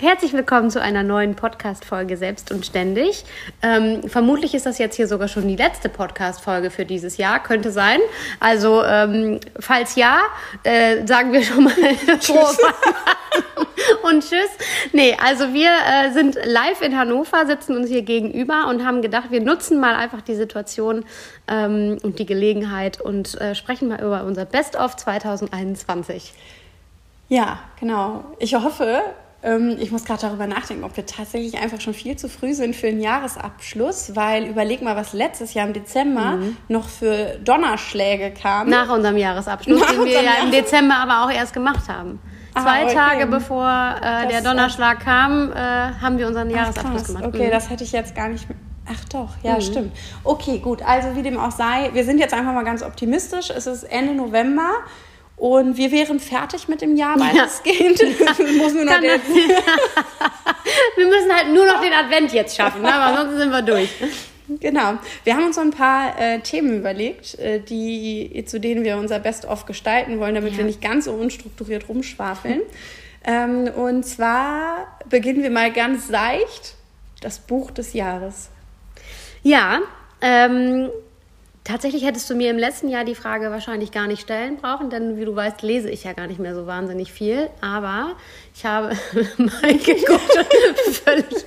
Herzlich willkommen zu einer neuen Podcast-Folge Selbst und Ständig. Ähm, vermutlich ist das jetzt hier sogar schon die letzte Podcast-Folge für dieses Jahr, könnte sein. Also, ähm, falls ja, äh, sagen wir schon mal frohe und tschüss. Nee, also wir äh, sind live in Hannover, sitzen uns hier gegenüber und haben gedacht, wir nutzen mal einfach die Situation ähm, und die Gelegenheit und äh, sprechen mal über unser Best-of 2021. Ja, genau. Ich hoffe, ich muss gerade darüber nachdenken, ob wir tatsächlich einfach schon viel zu früh sind für einen Jahresabschluss, weil überleg mal, was letztes Jahr im Dezember mhm. noch für Donnerschläge kam. Nach unserem Jahresabschluss, Nach den wir ja im Dezember aber auch erst gemacht haben. Ah, Zwei okay. Tage bevor äh, der Donnerschlag kam, äh, haben wir unseren Jahresabschluss gemacht. Okay, mhm. das hätte ich jetzt gar nicht. Ach doch, ja, mhm. stimmt. Okay, gut. Also wie dem auch sei, wir sind jetzt einfach mal ganz optimistisch. Es ist Ende November. Und wir wären fertig mit dem Jahr weitestgehend. Ja. Nur noch den wir müssen halt nur noch den Advent jetzt schaffen, ne? aber sonst sind wir durch. Genau. Wir haben uns so ein paar äh, Themen überlegt, äh, die, zu denen wir unser Best-of gestalten wollen, damit ja. wir nicht ganz so unstrukturiert rumschwafeln. ähm, und zwar beginnen wir mal ganz seicht. Das Buch des Jahres. Ja, ähm, Tatsächlich hättest du mir im letzten Jahr die Frage wahrscheinlich gar nicht stellen brauchen, denn wie du weißt, lese ich ja gar nicht mehr so wahnsinnig viel. Aber ich habe mal geguckt völlig,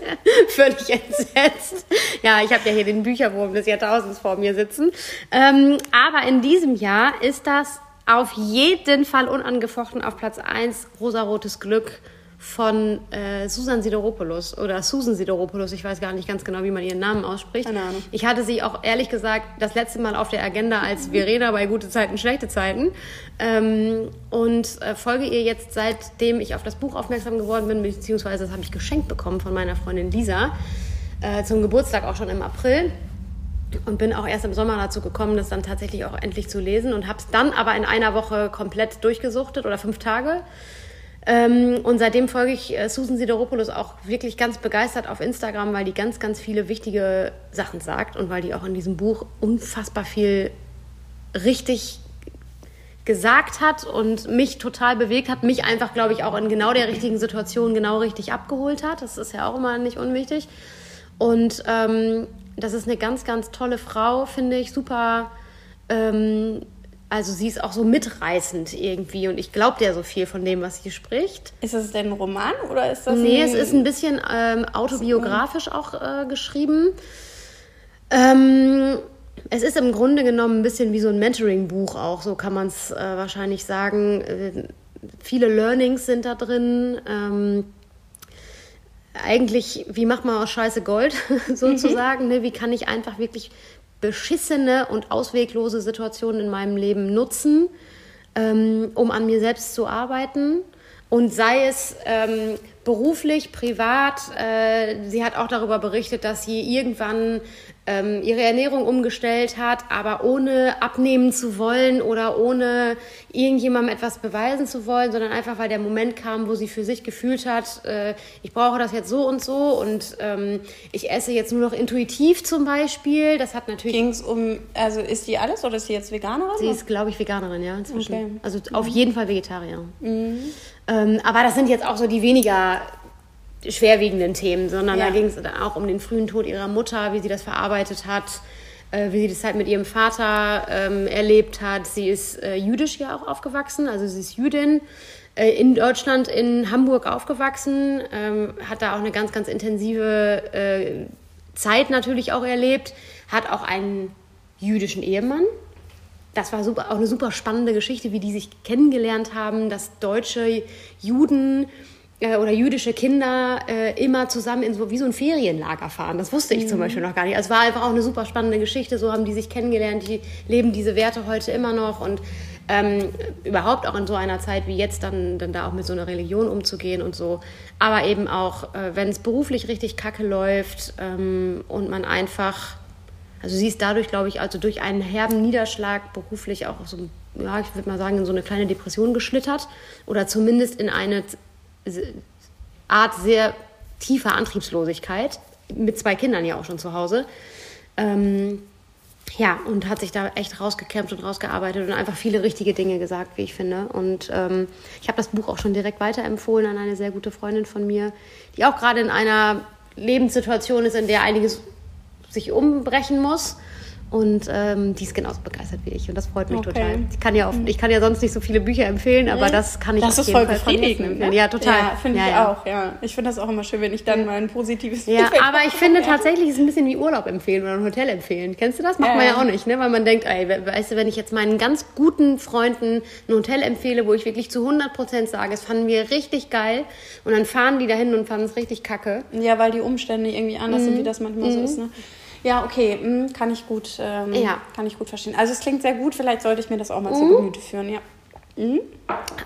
völlig entsetzt. Ja, ich habe ja hier den Bücherwurm des Jahrtausends vor mir sitzen. Ähm, aber in diesem Jahr ist das auf jeden Fall unangefochten auf Platz 1 Rosarotes Glück von äh, Susan Sideropoulos oder Susan Sideropoulos, ich weiß gar nicht ganz genau, wie man ihren Namen ausspricht. Keine Ahnung. Ich hatte sie auch ehrlich gesagt das letzte Mal auf der Agenda als Verena bei gute Zeiten, schlechte Zeiten ähm, und äh, folge ihr jetzt seitdem ich auf das Buch aufmerksam geworden bin, beziehungsweise das habe ich geschenkt bekommen von meiner Freundin Lisa äh, zum Geburtstag auch schon im April und bin auch erst im Sommer dazu gekommen, das dann tatsächlich auch endlich zu lesen und habe es dann aber in einer Woche komplett durchgesuchtet oder fünf Tage. Ähm, und seitdem folge ich äh, Susan Sideropoulos auch wirklich ganz begeistert auf Instagram, weil die ganz, ganz viele wichtige Sachen sagt und weil die auch in diesem Buch unfassbar viel richtig gesagt hat und mich total bewegt hat, mich einfach, glaube ich, auch in genau der richtigen Situation genau richtig abgeholt hat. Das ist ja auch immer nicht unwichtig. Und ähm, das ist eine ganz, ganz tolle Frau, finde ich, super ähm, also sie ist auch so mitreißend irgendwie und ich glaube ja so viel von dem, was sie spricht. Ist das denn ein Roman oder ist das? Nee, es ist ein bisschen ähm, autobiografisch auch äh, geschrieben. Ähm, es ist im Grunde genommen ein bisschen wie so ein Mentoring-Buch auch, so kann man es äh, wahrscheinlich sagen. Äh, viele Learnings sind da drin. Ähm, eigentlich, wie macht man aus Scheiße Gold sozusagen? Mhm. Ne? Wie kann ich einfach wirklich beschissene und ausweglose Situationen in meinem Leben nutzen, ähm, um an mir selbst zu arbeiten. Und sei es ähm, beruflich, privat. Äh, sie hat auch darüber berichtet, dass sie irgendwann ähm, ihre Ernährung umgestellt hat, aber ohne abnehmen zu wollen oder ohne irgendjemandem etwas beweisen zu wollen, sondern einfach, weil der Moment kam, wo sie für sich gefühlt hat, äh, ich brauche das jetzt so und so und ähm, ich esse jetzt nur noch intuitiv zum Beispiel. Das hat natürlich. Ging es um, also ist die alles oder ist sie jetzt Veganerin? Sie ist, glaube ich, Veganerin, ja, inzwischen. Okay. Also mhm. auf jeden Fall Vegetarier. Mhm. Ähm, aber das sind jetzt auch so die weniger schwerwiegenden Themen, sondern ja. da ging es auch um den frühen Tod ihrer Mutter, wie sie das verarbeitet hat, äh, wie sie das halt mit ihrem Vater ähm, erlebt hat. Sie ist äh, jüdisch ja auch aufgewachsen, also sie ist Jüdin, äh, in Deutschland, in Hamburg aufgewachsen, ähm, hat da auch eine ganz, ganz intensive äh, Zeit natürlich auch erlebt, hat auch einen jüdischen Ehemann. Das war super, auch eine super spannende Geschichte, wie die sich kennengelernt haben, dass deutsche Juden äh, oder jüdische Kinder äh, immer zusammen in so wie so ein Ferienlager fahren. Das wusste ich mhm. zum Beispiel noch gar nicht. Also es war einfach auch eine super spannende Geschichte. So haben die sich kennengelernt, die leben diese Werte heute immer noch und ähm, überhaupt auch in so einer Zeit wie jetzt dann, dann da auch mit so einer Religion umzugehen und so. Aber eben auch, äh, wenn es beruflich richtig kacke läuft ähm, und man einfach, also sie ist dadurch, glaube ich, also durch einen herben Niederschlag beruflich auch so, ja, ich würde mal sagen, in so eine kleine Depression geschlittert oder zumindest in eine Art sehr tiefer Antriebslosigkeit, mit zwei Kindern ja auch schon zu Hause. Ähm, ja, und hat sich da echt rausgekämpft und rausgearbeitet und einfach viele richtige Dinge gesagt, wie ich finde. Und ähm, ich habe das Buch auch schon direkt weiterempfohlen an eine sehr gute Freundin von mir, die auch gerade in einer Lebenssituation ist, in der einiges sich umbrechen muss. Und ähm, die ist genauso begeistert wie ich und das freut mich okay. total. Ich kann, ja oft, ich kann ja sonst nicht so viele Bücher empfehlen, aber das kann ich das auf jeden Fall von Ne? Ja, total. Ja, finde ja, ich ja. auch, ja. Ich finde das auch immer schön, wenn ich dann mal ein positives Ja, aber ich finde tatsächlich, ist es ein bisschen wie Urlaub empfehlen oder ein Hotel empfehlen. Kennst du das? Macht man ja auch nicht, ne? Weil man denkt, ey, weißt du, wenn ich jetzt meinen ganz guten Freunden ein Hotel empfehle, wo ich wirklich zu 100% sage, es fanden wir richtig geil und dann fahren die dahin und fanden es richtig kacke. Ja, weil die Umstände irgendwie anders mhm. sind, wie das manchmal mhm. so ist, ne? Ja, okay, hm, kann ich gut, ähm, ja. kann ich gut verstehen. Also es klingt sehr gut, vielleicht sollte ich mir das auch mal mhm. zu Gemüte führen, ja. Mhm.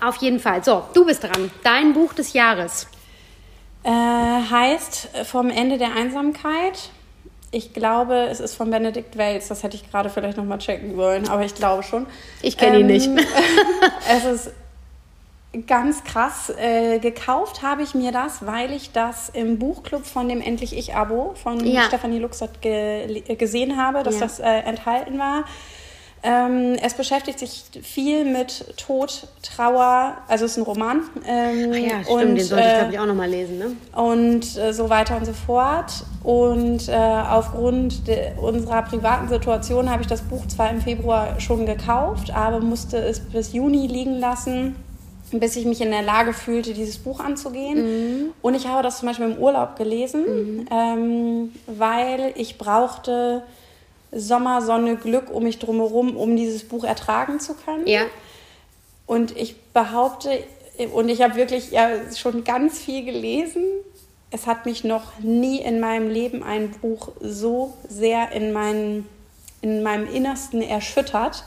Auf jeden Fall. So, du bist dran. Dein Buch des Jahres. Äh, heißt äh, Vom Ende der Einsamkeit. Ich glaube, es ist von Benedikt Wells. Das hätte ich gerade vielleicht nochmal checken wollen, aber ich glaube schon. Ich kenne ähm, ihn nicht. es ist ganz krass. Äh, gekauft habe ich mir das, weil ich das im Buchclub von dem Endlich Ich-Abo von ja. Stefanie Luxert ge gesehen habe, dass ja. das äh, enthalten war. Ähm, es beschäftigt sich viel mit Tod, Trauer, also es ist ein Roman. Ähm, Ach ja, stimmt, und, den sollte ich glaube ich auch nochmal lesen. Ne? Und äh, so weiter und so fort. Und äh, aufgrund unserer privaten Situation habe ich das Buch zwar im Februar schon gekauft, aber musste es bis Juni liegen lassen bis ich mich in der Lage fühlte, dieses Buch anzugehen. Mhm. Und ich habe das zum Beispiel im Urlaub gelesen, mhm. ähm, weil ich brauchte Sommer, Sonne, Glück um mich drumherum, um dieses Buch ertragen zu können. Ja. Und ich behaupte, und ich habe wirklich ja, schon ganz viel gelesen, es hat mich noch nie in meinem Leben ein Buch so sehr in, mein, in meinem Innersten erschüttert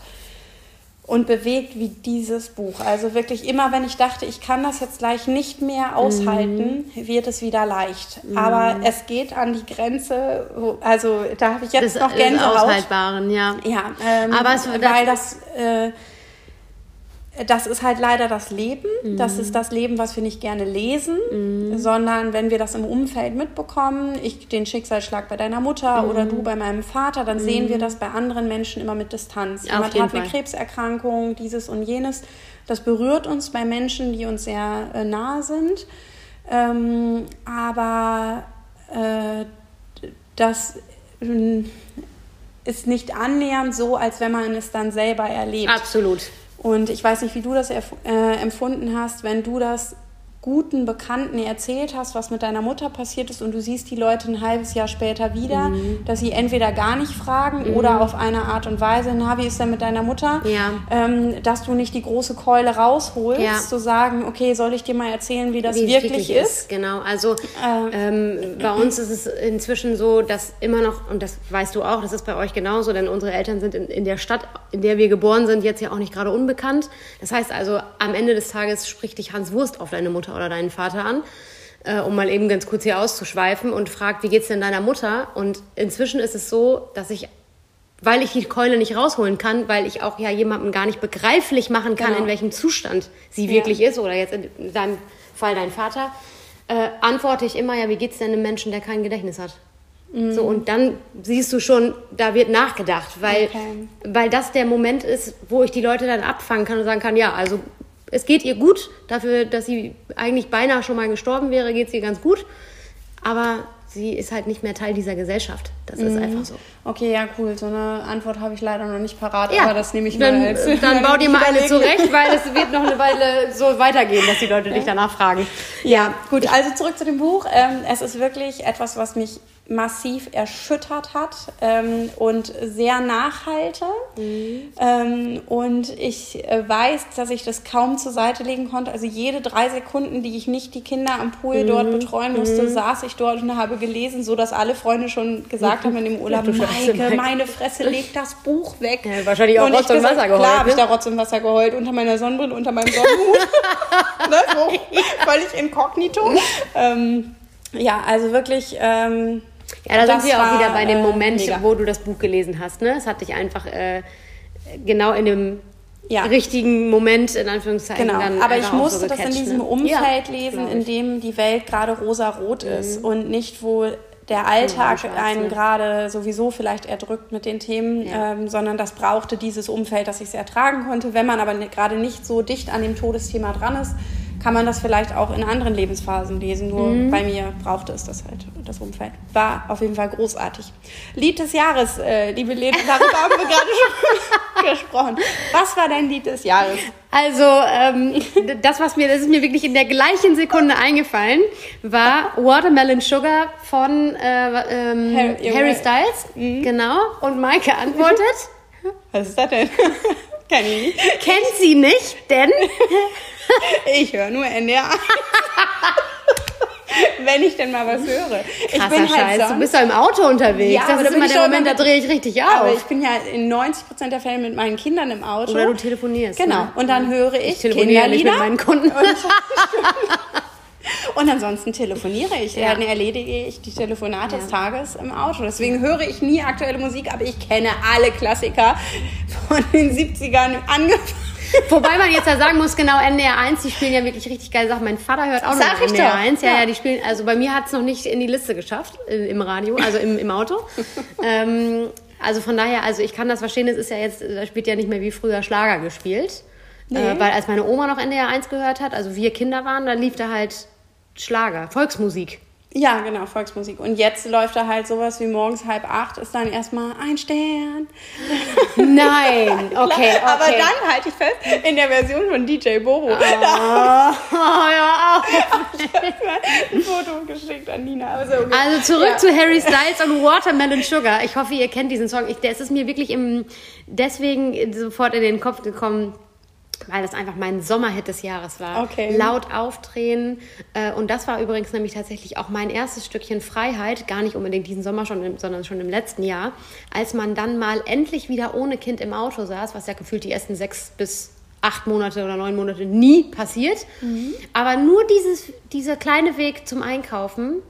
und bewegt wie dieses Buch. Also wirklich immer, wenn ich dachte, ich kann das jetzt gleich nicht mehr aushalten, mhm. wird es wieder leicht. Mhm. Aber es geht an die Grenze, wo, also da habe ich jetzt das, noch Gänsehaut. Des Aushaltbaren, ja. Ja, ähm, aber es, weil das, äh, das ist halt leider das Leben. Mhm. Das ist das Leben, was wir nicht gerne lesen, mhm. sondern wenn wir das im Umfeld mitbekommen, ich den Schicksalsschlag bei deiner Mutter mhm. oder du bei meinem Vater, dann sehen wir mhm. das bei anderen Menschen immer mit Distanz. Jemand hat eine Krebserkrankung, dieses und jenes. Das berührt uns bei Menschen, die uns sehr äh, nahe sind. Ähm, aber äh, das äh, ist nicht annähernd so, als wenn man es dann selber erlebt. Absolut. Und ich weiß nicht, wie du das äh, empfunden hast, wenn du das guten Bekannten erzählt hast, was mit deiner Mutter passiert ist und du siehst die Leute ein halbes Jahr später wieder, mhm. dass sie entweder gar nicht fragen mhm. oder auf eine Art und Weise, na, wie ist denn mit deiner Mutter? Ja. Ähm, dass du nicht die große Keule rausholst, ja. zu sagen, okay, soll ich dir mal erzählen, wie das wie wirklich, ist? ist? Genau, also äh. ähm, bei uns ist es inzwischen so, dass immer noch, und das weißt du auch, das ist bei euch genauso, denn unsere Eltern sind in, in der Stadt, in der wir geboren sind, jetzt ja auch nicht gerade unbekannt. Das heißt also, am Ende des Tages spricht dich Hans Wurst auf deine Mutter Mutter oder deinen Vater an. äh, um mal eben ganz kurz hier auszuschweifen und fragt, wie geht's denn deiner Mutter? Und inzwischen ist es so, dass ich weil ich die Keule nicht rausholen kann, weil ich auch ja jemandem gar nicht begreiflich machen kann, Genau. in welchem Zustand sie Ja. wirklich ist, oder jetzt in deinem Fall dein Vater, äh, antworte ich immer, ja, wie geht's denn einem Menschen, der kein Gedächtnis hat? Mhm. So, und dann siehst du schon, da wird nachgedacht, weil, Okay. weil das der Moment ist, wo ich die Leute dann abfangen kann und sagen kann, ja, also es geht ihr gut, dafür, dass sie eigentlich beinahe schon mal gestorben wäre, geht es ihr ganz gut, aber sie ist halt nicht mehr Teil dieser Gesellschaft. Das ist Mhm. einfach so. Okay, ja, cool. So eine Antwort habe ich leider noch nicht parat, Ja, aber das nehme ich dann, mal als. Dann bau dir mal eine zurecht, weil es wird noch eine Weile so weitergehen, dass die Leute dich danach fragen. Ja, gut, also zurück zu dem Buch. Ähm, es ist wirklich etwas, was mich massiv erschüttert hat ähm, und sehr nachhalte. Ähm, und ich äh, weiß, dass ich das kaum zur Seite legen konnte. Also jede drei Sekunden, die ich nicht die Kinder am Pool dort betreuen musste, saß ich dort und habe gelesen, so dass alle Freunde schon gesagt haben in dem Urlaub, Scheiße, Maike, Maike." meine Fresse, leg das Buch weg. Ja, wahrscheinlich auch Und ich Rotz und gesagt, Wasser geheult, Klar, habe ich ne? da Rotz und Wasser geheult, unter meiner Sonnenbrille, unter meinem Sonnenhut. ne, so völlig inkognito. Ähm, ja, also wirklich. Ähm, Ja, da das sind wir auch wieder bei dem äh, Moment, mega. wo du das Buch gelesen hast. Ne? Es hat dich einfach äh, genau in dem Ja. richtigen Moment, in Anführungszeichen, Genau, dann aber ich musste so das in diesem ne? Umfeld Ja, lesen, in dem die Welt gerade rosa-rot ist und nicht, wo der Alltag einen ne? gerade sowieso vielleicht erdrückt mit den Themen, Ja. ähm, sondern das brauchte dieses Umfeld, dass ich es ertragen konnte. Wenn man aber ne- gerade nicht so dicht an dem Todesthema dran ist, kann man das vielleicht auch in anderen Lebensphasen lesen. Nur Mhm. bei mir brauchte es das halt, das Umfeld. War auf jeden Fall großartig. Lied des Jahres, äh, liebe Lena, darüber haben wir gerade schon gesprochen. Was war dein Lied des Jahres? Also, ähm, das, was mir, das ist mir wirklich in der gleichen Sekunde eingefallen, war Watermelon Sugar von äh, ähm, Harry- Harry, Styles. Mhm. Genau. Und Maike antwortet, Was ist das denn? Kenn ich nicht. kennt sie nicht, denn Ich höre nur NDR. Wenn ich denn mal was höre. Ich krasser bin halt Scheiß, du sonst- bist doch im Auto unterwegs. Ja, das aber ist da immer der Moment, da mit- drehe ich richtig auf. Aber ich bin ja in 90% der Fälle mit meinen Kindern im Auto. Oder du telefonierst. Genau. Ne? Und dann höre ich, Ich telefoniere nicht mit meinen Kunden. Und ansonsten telefoniere ich. Ja. Dann erledige ich die Telefonate des Ja. Tages im Auto. Deswegen höre ich nie aktuelle Musik, aber ich kenne alle Klassiker von den 70ern angefangen. Wobei man jetzt ja sagen muss, genau NDR 1, die spielen ja wirklich richtig geile Sachen. Mein Vater hört auch Sag noch NDR doch. 1. Ja, ja, die spielen, also bei mir hat es noch nicht in die Liste geschafft, äh, im Radio, also im, im Auto. ähm, also von daher, also ich kann das verstehen, es ist ja jetzt, da spielt ja nicht mehr wie früher Schlager gespielt. Äh, weil als meine Oma noch NDR 1 gehört hat, also wir Kinder waren, da lief da halt Schlager, Volksmusik. Ja, genau, Volksmusik. Und jetzt läuft da halt sowas wie morgens halb acht, ist dann erstmal ein Stern. Nein, okay, okay. Aber dann halte ich fest, in der Version von DJ Bobo. Da Oh, ja, auch. habe ich ein Foto geschickt an Nina. Also, okay. Also zurück Ja. zu Harry Styles und Watermelon Sugar. Ich hoffe, ihr kennt diesen Song. Ich, der es ist mir wirklich im, deswegen sofort in den Kopf gekommen, weil das einfach mein Sommerhit des Jahres war. Okay. Laut aufdrehen. Äh, Und das war übrigens nämlich tatsächlich auch mein erstes Stückchen Freiheit, gar nicht unbedingt diesen Sommer schon, sondern schon im letzten Jahr, als man dann mal endlich wieder ohne Kind im Auto saß, was ja gefühlt die ersten sechs bis acht Monate oder neun Monate nie passiert. Mhm. Aber nur dieses, dieser kleine Weg zum Einkaufen,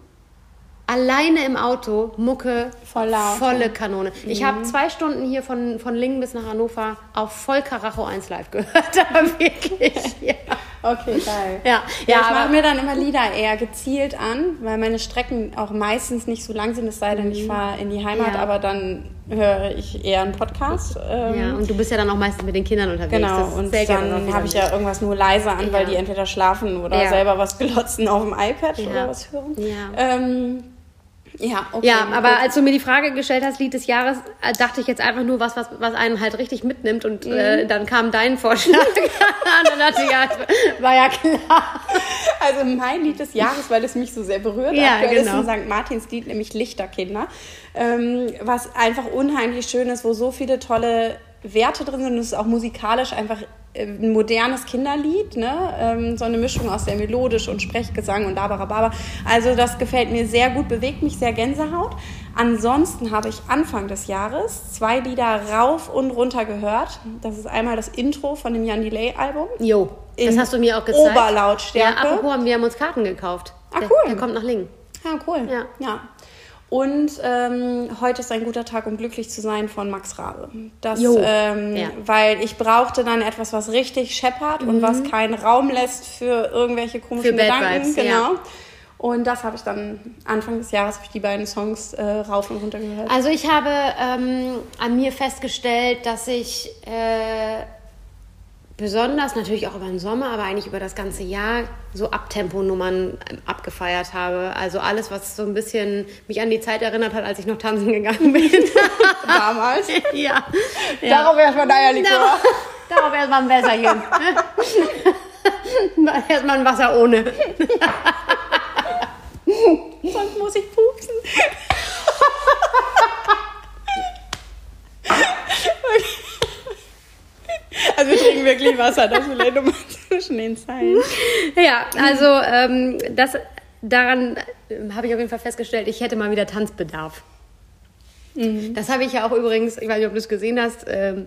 alleine im Auto, Mucke, Voll laut, volle Kanone. Ich habe zwei Stunden hier von, von Lingen bis nach Hannover auf voll Karacho 1 live gehört, aber wirklich, ja. Okay, geil. Ja, Ja, ja, ich mache mir dann immer Lieder eher gezielt an, weil meine Strecken auch meistens nicht so lang sind, es sei denn, ich fahre in die Heimat, Mhm. Ja. aber dann höre ich eher einen Podcast. Ähm, ja, und du bist ja dann auch meistens mit den Kindern unterwegs. Genau, und dann habe ich ja irgendwas nur leise an, weil Ja. die entweder schlafen oder selber was glotzen auf dem iPad Ja. oder was hören. Ja. Ähm, ja, okay. Ja, aber gut. als du mir die Frage gestellt hast, Lied des Jahres, äh, dachte ich jetzt einfach nur was, was, was einen halt richtig mitnimmt und Mhm. äh, dann kam dein Vorschlag. und dann dachte ich, ja, war ja klar. Also mein Lied des Jahres, weil es mich so sehr berührt. Ja, Aktuell genau. ist ein St. Martins Lied, nämlich Lichterkinder. Ähm, was einfach unheimlich schön ist, wo so viele tolle Werte drin sind. Und es ist auch musikalisch einfach äh, ein modernes Kinderlied. Ne? Ähm, so eine Mischung aus sehr melodisch und Sprechgesang und Labarababa. Also das gefällt mir sehr gut, bewegt mich sehr Gänsehaut. Ansonsten habe ich Anfang des Jahres zwei Lieder rauf und runter gehört. Das ist einmal das Intro von dem Jan Delay Album. Jo, das hast du mir auch gezeigt. Oberlautstärke. Ja, apropos, wir haben uns Karten gekauft. Ah, der, cool. Der kommt nach Lingen. Ja, cool. Ja. ja. Und ähm, heute ist ein guter Tag, um glücklich zu sein von Max Rabe. Das, Jo. ähm, Ja. Weil ich brauchte dann etwas, was richtig scheppert und was keinen Raum lässt für irgendwelche komischen Mhm. Für Bad Gedanken. Vibes, genau. ja. Und das habe ich dann Anfang des Jahres habe ich die beiden Songs äh, rauf und runter gehört. Also ich habe ähm, an mir festgestellt, dass ich äh, besonders natürlich auch über den Sommer, aber eigentlich über das ganze Jahr so Abtempo-Nummern abgefeiert habe. Also alles, was so ein bisschen mich an die Zeit erinnert hat, als ich noch tanzen gegangen bin. Damals. ja. ja. Darauf erstmal Eierlikör. Darauf, darauf erstmal ein Wässerchen. erstmal ein Wasser ohne. Sonst muss ich pupsen. Also wir trinken wirklich Wasser, das vielleicht nochmal zwischen den Zeilen. Ja, also ähm, das, daran äh, habe ich auf jeden Fall festgestellt, ich hätte mal wieder Tanzbedarf. Das habe ich ja auch übrigens, ich weiß nicht, ob du es gesehen hast, ähm, äh,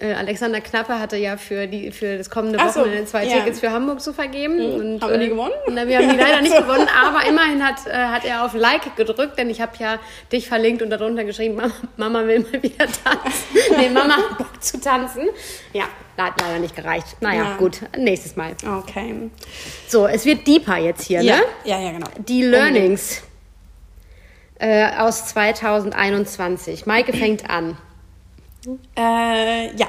Alexander Knappe hatte ja für, die, für das kommende Ach so, Wochenende zwei ja. Tickets für Hamburg zu vergeben. Und, Haben wir die äh, gewonnen? Na, wir haben die leider nicht So. gewonnen, aber immerhin hat, äh, hat er auf Like gedrückt, denn ich habe ja dich verlinkt und darunter geschrieben, Mama, Mama will mal wieder tanzen. nee, Mama hat Bock zu tanzen. Ja, hat leider nicht gereicht. Naja, Ja. gut, nächstes Mal. Okay. So, es wird deeper jetzt hier, Ja, ne? ja, ja, genau. Die Learnings äh, aus 2021. Maike fängt an. Äh, ja,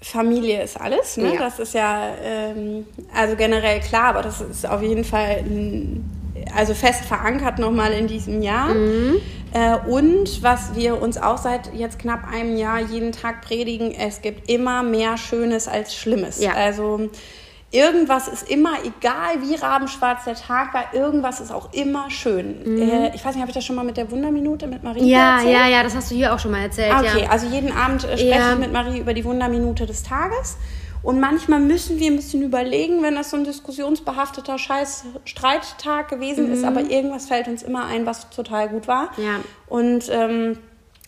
Familie ist alles. Ne? Ja. Das ist ja ähm, also generell klar, aber das ist auf jeden Fall also fest verankert nochmal in diesem Jahr. Mhm. Äh, und was wir uns auch seit jetzt knapp einem Jahr jeden Tag predigen, es gibt immer mehr Schönes als Schlimmes. Ja. Also Irgendwas ist immer, egal wie rabenschwarz der Tag war, irgendwas ist auch immer schön. Äh, ich weiß nicht, habe ich das schon mal mit der Wunderminute mit Marie Mhm. Ja, erzählt? ja, ja, das hast du hier auch schon mal erzählt. Ah, Okay, Ja. also jeden Abend äh, spreche Ja. ich mit Marie über die Wunderminute des Tages. Und manchmal müssen wir ein bisschen überlegen, wenn das so ein diskussionsbehafteter scheiß Streittag gewesen ist, aber irgendwas fällt uns immer ein, was total gut war. Mhm. Ja. Und ähm,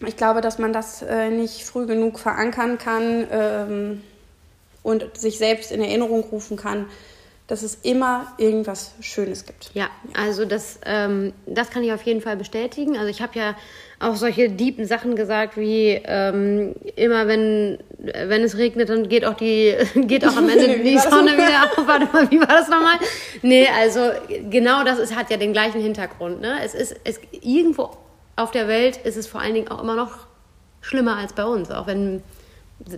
ich glaube, dass man das äh, nicht früh genug verankern kann ähm, und sich selbst in Erinnerung rufen kann, dass es immer irgendwas Schönes gibt. Ja, also das, ähm, das kann ich auf jeden Fall bestätigen. Also ich habe ja auch solche deepen Sachen gesagt, wie ähm, immer wenn, wenn es regnet, dann geht auch die geht auch am Ende die Sonne wieder auf. Warte mal, wie war das nochmal? Nee, also genau das ist, hat ja den gleichen Hintergrund. Ne? Es ist es, irgendwo auf der Welt ist es vor allen Dingen auch immer noch schlimmer als bei uns, auch wenn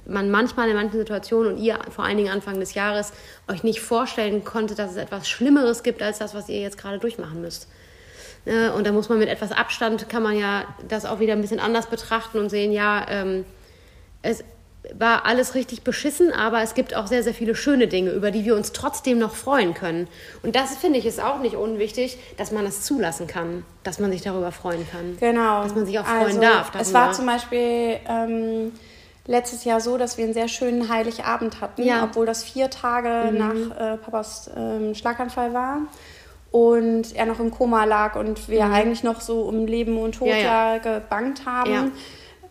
man manchmal in manchen Situationen und ihr vor allen Dingen Anfang des Jahres euch nicht vorstellen konnte, dass es etwas Schlimmeres gibt als das, was ihr jetzt gerade durchmachen müsst. Äh, Und da muss man mit etwas Abstand, kann man ja das auch wieder ein bisschen anders betrachten und sehen, ja, ähm, es war alles richtig beschissen, aber es gibt auch sehr, sehr viele schöne Dinge, über die wir uns trotzdem noch freuen können. Und das finde ich ist auch nicht unwichtig, dass man das zulassen kann, dass man sich darüber freuen kann. Genau. Dass man sich auch freuen also, darf. Es darüber. war zum Beispiel ähm, letztes Jahr so, dass wir einen sehr schönen Heiligabend hatten, Ja. Mhm. obwohl das vier Tage nach äh, Papas ähm, Schlaganfall war und er noch im Koma lag und wir eigentlich noch so um Leben und Tod Mhm. Ja, ja, gebangt haben.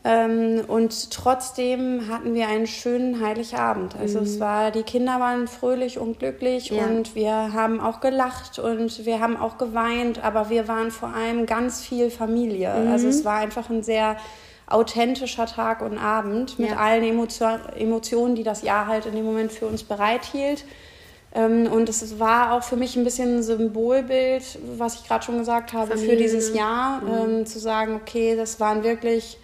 Ähm, und trotzdem hatten wir einen schönen Heiligabend. Also es war, die Kinder waren fröhlich und glücklich Mhm. Ja. und wir haben auch gelacht und wir haben auch geweint, aber wir waren vor allem ganz viel Familie. Mhm. Also es war einfach ein sehr authentischer Tag und Abend mit Ja. allen Emotio Emotionen, die das Jahr halt in dem Moment für uns bereithielt. Ähm, und es war auch für mich ein bisschen ein Symbolbild, was ich gerade schon gesagt habe, für Familie. dieses Jahr, Mhm. ähm, zu sagen, okay, das waren wirklich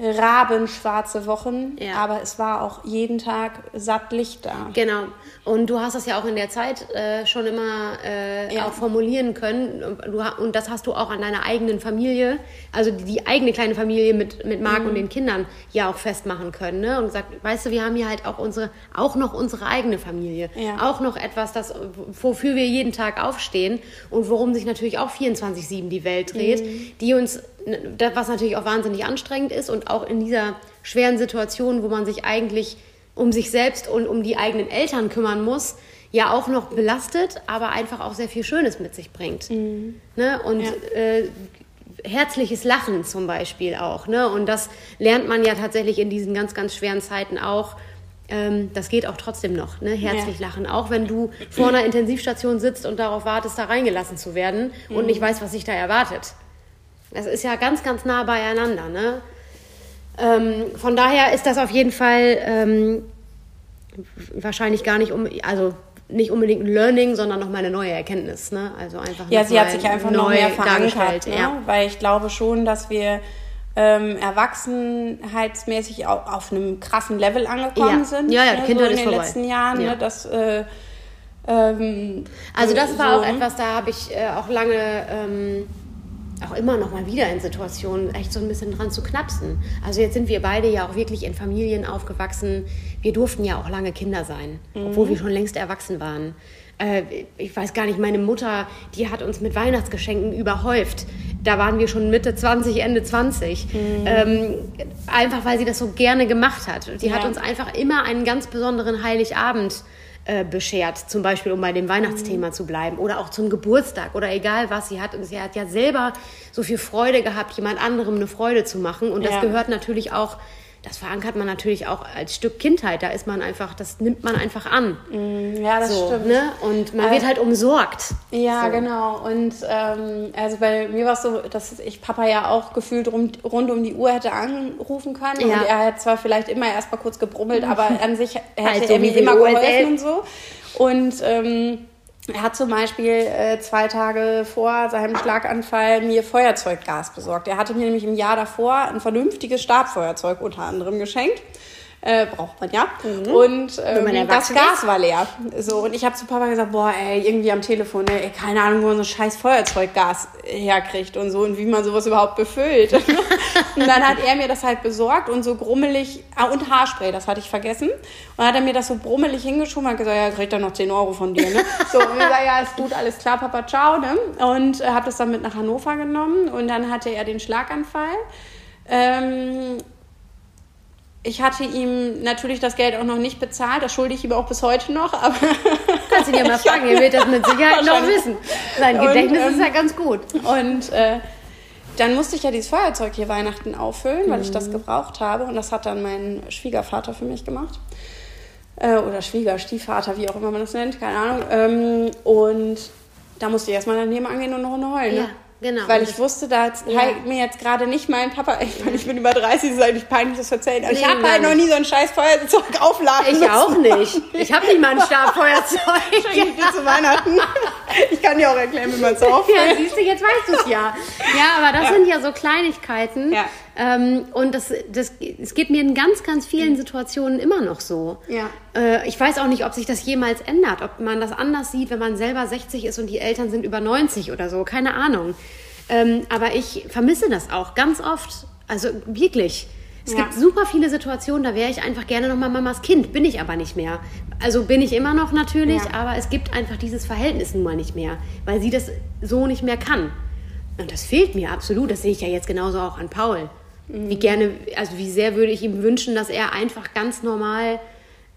rabenschwarze Wochen, Ja. aber es war auch jeden Tag satt Licht da. Genau. Und du hast das ja auch in der Zeit äh, schon immer äh, Ja. auch formulieren können. Und Du, und das hast du auch an deiner eigenen Familie, also die, die eigene kleine Familie mit, mit Marc Mhm. und den Kindern ja auch festmachen können. Ne? Und gesagt, weißt du, wir haben hier halt auch unsere, auch noch unsere eigene Familie. Ja. Auch noch etwas, das, wofür wir jeden Tag aufstehen und worum sich natürlich auch 24-7 die Welt dreht, Mhm. die uns, das, was natürlich auch wahnsinnig anstrengend ist und auch in dieser schweren Situation, wo man sich eigentlich um sich selbst und um die eigenen Eltern kümmern muss, ja auch noch belastet, aber einfach auch sehr viel Schönes mit sich bringt. Ne? Und Ja. äh, herzliches Lachen zum Beispiel auch. Ne? Und das lernt man ja tatsächlich in diesen ganz, ganz schweren Zeiten auch, ähm, das geht auch trotzdem noch, ne? herzlich ja. lachen. Auch wenn du vor einer Intensivstation sitzt und darauf wartest, da reingelassen zu werden mhm. und nicht weißt, was sich da erwartet. Es ist ja ganz, ganz nah beieinander. Ne? Ähm, von daher ist das auf jeden Fall ähm, wahrscheinlich gar nicht um, also nicht unbedingt ein Learning, sondern nochmal eine neue Erkenntnis. Ne? Also einfach ja, sie hat sich einfach neu noch mehr verankert, ne? ja. weil ich glaube schon, dass wir ähm, erwachsenheitsmäßig auf, auf einem krassen Level angekommen ja. sind. Ja, ja, ne, Kindheit so ist in den vorbei. letzten Jahren. Ja. Ne, das, äh, ähm, also das war so, auch etwas, da habe ich äh, auch lange, ähm, auch immer noch mal wieder in Situationen echt so ein bisschen dran zu knapsen. Also jetzt sind wir beide ja auch wirklich in Familien aufgewachsen. Wir durften ja auch lange Kinder sein, mhm. obwohl wir schon längst erwachsen waren äh, ich weiß gar nicht, meine Mutter, die hat uns mit Weihnachtsgeschenken überhäuft. Da waren wir schon Mitte 20, Ende 20. Mhm. Ähm, einfach weil sie das so gerne gemacht hat. Die ja. hat uns einfach immer einen ganz besonderen Heiligabend äh, beschert, zum Beispiel um bei dem Weihnachtsthema mhm. zu bleiben oder auch zum Geburtstag oder egal was sie hat. Und sie hat ja selber so viel Freude gehabt, jemand anderem eine Freude zu machen. Und das ja. gehört natürlich auch das verankert man natürlich auch als Stück Kindheit. Da ist man einfach, das nimmt man einfach an. Mm, ja, das so, stimmt. Ne? Und man also, wird halt umsorgt. Ja, so. genau. Und ähm, also bei mir war es so, dass ich Papa ja auch gefühlt rund, rund um die Uhr hätte anrufen können. Ja. Und er hat zwar vielleicht immer erst mal kurz gebrummelt, aber an sich hätte also, er mir immer geholfen und so. Und ähm, er hat zum Beispiel äh, zwei Tage vor seinem Schlaganfall mir Feuerzeuggas besorgt. Er hatte mir nämlich im Jahr davor ein vernünftiges Stabfeuerzeug unter anderem geschenkt. Äh, braucht man ja. Mhm. Und ähm, das Gas ist. war leer. So, und ich habe zu Papa gesagt, boah, ey, irgendwie am Telefon, ey, keine Ahnung, wo man so scheiß Feuerzeuggas herkriegt und so und wie man sowas überhaupt befüllt. und dann hat er mir das halt besorgt und so grummelig, ah, und Haarspray, das hatte ich vergessen. Und hat er mir das so brummelig hingeschoben und gesagt, ja, kriegt er noch 10 Euro von dir, ne? So, und ich gesagt, ja, ist gut, alles klar, Papa, ciao, ne? Und äh, habe das dann mit nach Hannover genommen und dann hatte er den Schlaganfall. Ähm, ich hatte ihm natürlich das Geld auch noch nicht bezahlt, das schulde ich ihm auch bis heute noch. Aber Kannst du ihn ja mal fragen, er wird das mit Sicherheit noch wissen. Sein Gedächtnis und, ähm, ist ja ganz gut. Und äh, dann musste ich ja dieses Feuerzeug hier Weihnachten auffüllen, weil ich das mhm. gebraucht habe. Und das hat dann mein Schwiegervater für mich gemacht. Äh, oder Schwiegerstiefvater, wie auch immer man das nennt, keine Ahnung. Ähm, und da musste ich erstmal daneben angehen und noch eine heulen. Ne? Ja. Genau. Weil ich wusste, da ja. mir jetzt gerade nicht mein Papa, ich meine, ich bin über 30, ist eigentlich peinlich, das zu erzählen, aber nee, ich habe halt noch nie so ein scheiß Feuerzeug aufladen Ich auch nicht. Ich habe nicht mal ein Stabfeuerzeug. ich dir zu Weihnachten. Ich kann dir auch erklären, wie man es auffüllt. Ja, siehst du, jetzt weißt du es ja. Ja, aber das ja. sind ja so Kleinigkeiten. Ja. Ähm, und das, das, es geht mir in ganz, ganz vielen Situationen immer noch so. Ja. Äh, ich weiß auch nicht, ob sich das jemals ändert, ob man das anders sieht, wenn man selber 60 ist und die Eltern sind über 90 oder so. Keine Ahnung. Ähm, aber ich vermisse das auch ganz oft. Also wirklich. Es ja. gibt super viele Situationen, da wäre ich einfach gerne nochmal Mamas Kind, bin ich aber nicht mehr. Also bin ich immer noch natürlich, ja. aber es gibt einfach dieses Verhältnis nun mal nicht mehr, weil sie das so nicht mehr kann. Und das fehlt mir absolut. Das sehe ich ja jetzt genauso auch an Paul. Mhm. Wie gerne, also wie sehr würde ich ihm wünschen, dass er einfach ganz normal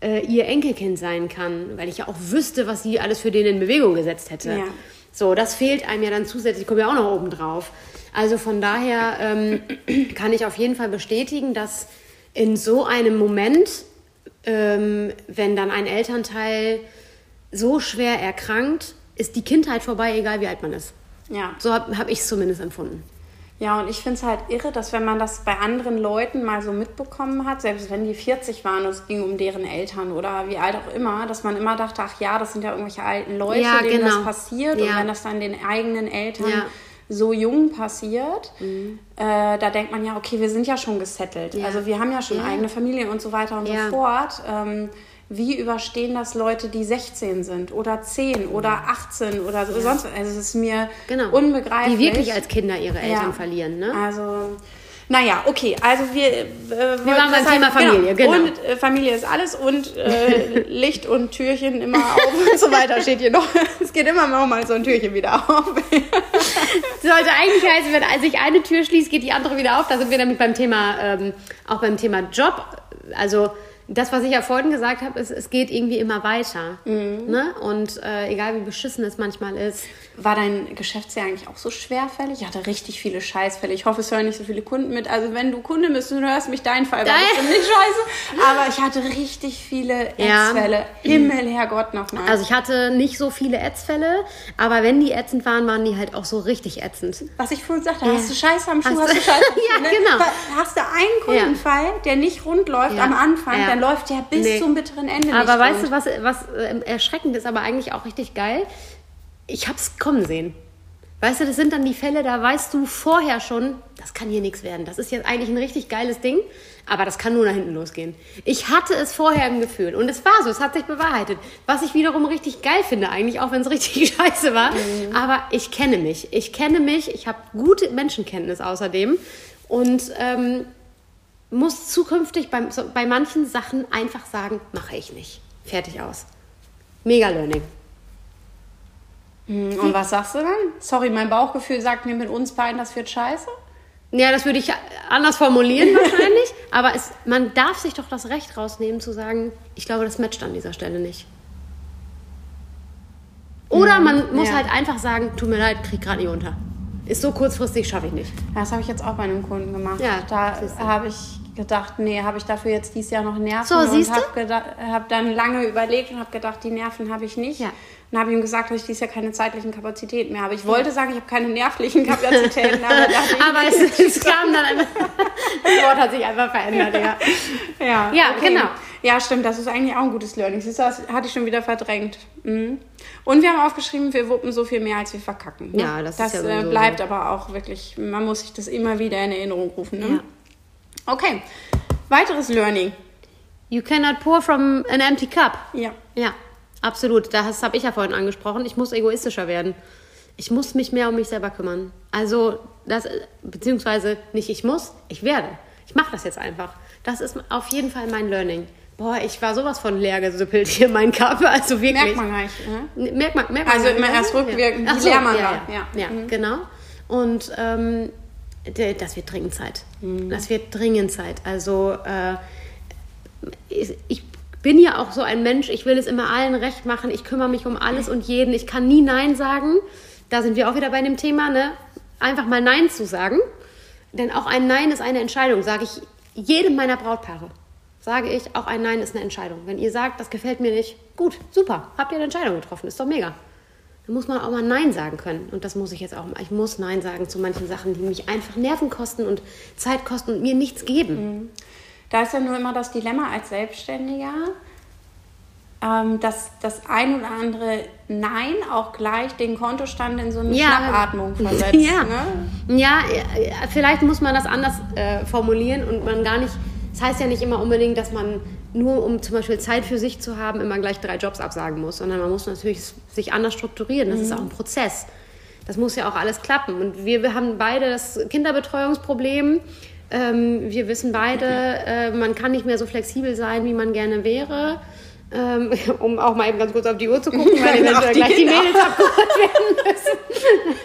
äh, ihr Enkelkind sein kann, weil ich ja auch wüsste, was sie alles für den in Bewegung gesetzt hätte. Ja. So, das fehlt einem ja dann zusätzlich, kommt ja auch noch oben drauf. Also von daher ähm, kann ich auf jeden Fall bestätigen, dass in so einem Moment, ähm, wenn dann ein Elternteil so schwer erkrankt, ist die Kindheit vorbei, egal wie alt man ist. Ja. So habe hab ich es zumindest empfunden. Ja, und ich finde es halt irre, dass wenn man das bei anderen Leuten mal so mitbekommen hat, selbst wenn die 40 waren und es ging um deren Eltern oder wie alt auch immer, dass man immer dachte, ach ja, das sind ja irgendwelche alten Leute, ja, denen genau. das passiert. Ja. Und wenn das dann den eigenen Eltern ja. so jung passiert, mhm. äh, da denkt man ja, okay, wir sind ja schon gesettelt. Also wir haben ja schon eigene Familien und so weiter und so fort. Ähm, wie überstehen das Leute, die 16 sind oder 10 oder 18 oder so, ja. sonst Also es ist mir genau. unbegreiflich. Die wirklich als Kinder ihre Eltern ja. verlieren, ne? Also naja, okay, also wir, äh, wir waren beim Thema Familie, genau. genau. Und äh, Familie ist alles und äh, Licht und Türchen immer auf und so weiter steht hier noch. Es geht immer mal so ein Türchen wieder auf. Sollte eigentlich heißen, wenn sich eine Tür schließt, geht die andere wieder auf. Da sind wir nämlich beim Thema, ähm, auch beim Thema Job. Also das, was ich ja vorhin gesagt habe, ist, es geht irgendwie immer weiter. Mhm. Ne? Und äh, egal wie beschissen es manchmal ist. war dein Geschäftsjahr eigentlich auch so schwerfällig? Ich hatte richtig viele Scheißfälle. Ich hoffe, es hören nicht so viele Kunden mit. Also wenn du Kunde bist du hörst mich, dein Fall war ziemlich scheiße. Aber ich hatte richtig viele Ätzfälle. Ja. Himmel, Herrgott nochmal. Also ich hatte nicht so viele Ätzfälle, aber wenn die ätzend waren, waren die halt auch so richtig ätzend. Was ich vorhin sagte, ja. hast du Scheiße am Schuh, hast, hast du Scheiße am Schuh. ja, ne? genau. Einen Kundenfall, ja. der nicht rund läuft am Anfang, dann läuft der bis nee. zum bitteren Ende Aber weißt rund. du, was, was äh, erschreckend ist, aber eigentlich auch richtig geil? ich habe es kommen sehen. Weißt du, das sind dann die Fälle, da weißt du vorher schon, das kann hier nichts werden. Das ist jetzt eigentlich ein richtig geiles Ding, aber das kann nur nach hinten losgehen. Ich hatte es vorher im Gefühl und es war so, es hat sich bewahrheitet. Was ich wiederum richtig geil finde, eigentlich, auch wenn es richtig scheiße war. Mhm. Aber ich kenne mich. Ich kenne mich, ich habe gute Menschenkenntnis außerdem und ähm, muss zukünftig bei, bei manchen Sachen einfach sagen, mache ich nicht. Fertig aus. Mega Learning. Hm, und was sagst du dann? Sorry, mein Bauchgefühl sagt mir mit uns beiden, das wird scheiße. Ja, das würde ich anders formulieren wahrscheinlich. aber es, man darf sich doch das Recht rausnehmen zu sagen, ich glaube, das matcht an dieser Stelle nicht. Oder hm, man muss ja. halt einfach sagen, tut mir leid, krieg gerade nicht unter. Ist so kurzfristig, schaffe ich nicht. Das habe ich jetzt auch bei einem Kunden gemacht. Ja, da habe ich gedacht, nee, habe ich dafür jetzt dieses Jahr noch Nerven so, und habe hab dann lange überlegt und habe gedacht, die Nerven habe ich nicht. Ja. Und habe ihm gesagt, dass ich dieses Jahr keine zeitlichen Kapazitäten mehr habe. Ich wollte sagen, ich habe keine nervlichen Kapazitäten, aber, aber es, es, kam dann einfach, das Wort hat sich einfach verändert, ja. Ja, ja okay. genau. Ja, stimmt, das ist eigentlich auch ein gutes Learning. Das hatte ich schon wieder verdrängt. Mhm. Und wir haben aufgeschrieben, wir wuppen so viel mehr, als wir verkacken. Ne? Ja, das, das ist ja äh, bleibt so. aber auch wirklich, man muss sich das immer wieder in Erinnerung rufen. Ne? Ja. Okay, weiteres Learning. You cannot pour from an empty cup. Ja. Ja, absolut. Das habe ich ja vorhin angesprochen. Ich muss egoistischer werden. Ich muss mich mehr um mich selber kümmern. Also, das, beziehungsweise nicht ich muss, ich werde. Ich mache das jetzt einfach. Das ist auf jeden Fall mein Learning. Boah, ich war sowas von leer gesüppelt hier, mein Körper. Also wirklich. Merkt man gleich. Ne? Merkt man, merkt man also immer erst rückwirkend, wie so, leer man ja, war. Ja, ja. ja mhm. genau. Und ähm, das wird dringend Zeit. Mhm. Das wird dringend Zeit. Also äh, ich bin ja auch so ein Mensch, ich will es immer allen recht machen, ich kümmere mich um alles und jeden. Ich kann nie Nein sagen. Da sind wir auch wieder bei dem Thema, ne? Einfach mal Nein zu sagen. Denn auch ein Nein ist eine Entscheidung, sage ich jedem meiner Brautpaare. Sage ich, auch ein Nein ist eine Entscheidung. Wenn ihr sagt, das gefällt mir nicht, gut, super, habt ihr eine Entscheidung getroffen, ist doch mega. Muss man auch mal Nein sagen können. Und das muss ich jetzt auch mal. Ich muss Nein sagen zu manchen Sachen, die mich einfach Nerven kosten und Zeit kosten und mir nichts geben. Mhm. Da ist ja nur immer das Dilemma als Selbstständiger, ähm, dass das ein oder andere Nein auch gleich den Kontostand in so eine ja, Schnappatmung versetzt. Ja. Ne? ja, vielleicht muss man das anders äh, formulieren und man gar nicht. Das heißt ja nicht immer unbedingt, dass man nur um zum Beispiel Zeit für sich zu haben, immer gleich drei Jobs absagen muss, sondern man muss natürlich sich anders strukturieren. Das mhm. ist auch ein Prozess. Das muss ja auch alles klappen. Und wir, wir haben beide das Kinderbetreuungsproblem. Ähm, wir wissen beide, äh, man kann nicht mehr so flexibel sein, wie man gerne wäre. Ähm, um auch mal eben ganz kurz auf die Uhr zu gucken, weil eventuell gleich die Mädels abgeholt werden müssen.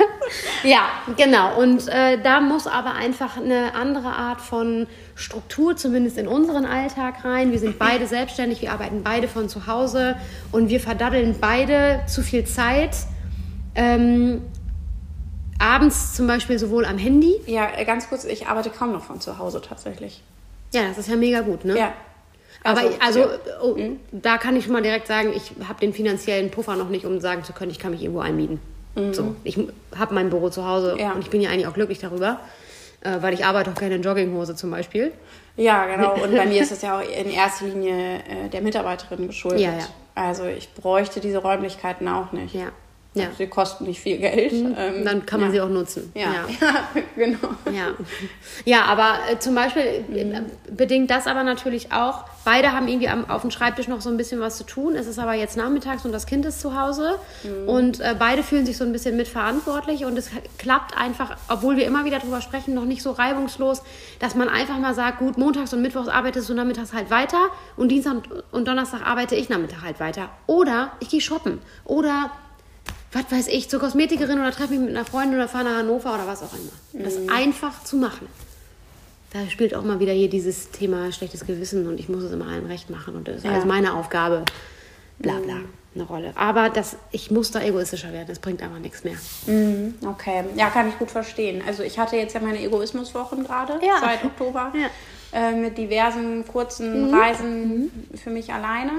ja, genau. Und äh, da muss aber einfach eine andere Art von Struktur, zumindest in unseren Alltag rein. Wir sind beide selbstständig, wir arbeiten beide von zu Hause und wir verdaddeln beide zu viel Zeit. Ähm, abends zum Beispiel sowohl am Handy. Ja, äh, ganz kurz, ich arbeite kaum noch von zu Hause tatsächlich. Ja, das ist ja mega gut, ne? Ja, aber also, also ja. oh, mhm. da kann ich schon mal direkt sagen, ich habe den finanziellen Puffer noch nicht, um sagen zu können, ich kann mich irgendwo einmieten. Mhm. So, ich habe mein Büro zu Hause ja. und ich bin ja eigentlich auch glücklich darüber, äh, weil ich arbeite auch gerne in Jogginghose zum Beispiel. Ja, genau. Und bei mir ist es ja auch in erster Linie äh, der Mitarbeiterin geschuldet. Ja, ja. Also ich bräuchte diese Räumlichkeiten auch nicht. Ja. Ja. Sie kosten nicht viel Geld. Mhm. Ähm, Dann kann man ja. sie auch nutzen. Ja, ja. genau. Ja, ja aber äh, zum Beispiel mhm. bedingt das aber natürlich auch, beide haben irgendwie am, auf dem Schreibtisch noch so ein bisschen was zu tun. Es ist aber jetzt nachmittags und das Kind ist zu Hause. Mhm. Und äh, beide fühlen sich so ein bisschen mitverantwortlich. Und es klappt einfach, obwohl wir immer wieder darüber sprechen, noch nicht so reibungslos, dass man einfach mal sagt, gut, montags und mittwochs arbeitest du nachmittags halt weiter und Dienstag und Donnerstag arbeite ich nachmittag halt weiter. Oder ich gehe shoppen. Oder was weiß ich, zur Kosmetikerin oder treffe mich mit einer Freundin oder fahre nach Hannover oder was auch immer. Das mhm. einfach zu machen. Da spielt auch mal wieder hier dieses Thema schlechtes Gewissen und ich muss es immer allen recht machen und das ist ja. also meine Aufgabe. Bla bla. Mhm. eine Rolle. Aber das, ich muss da egoistischer werden, das bringt einfach nichts mehr. Mhm, okay, ja, kann ich gut verstehen. Also ich hatte jetzt ja meine Egoismuswochen gerade Ja. seit Oktober Ja. äh, mit diversen kurzen Reisen für mich alleine.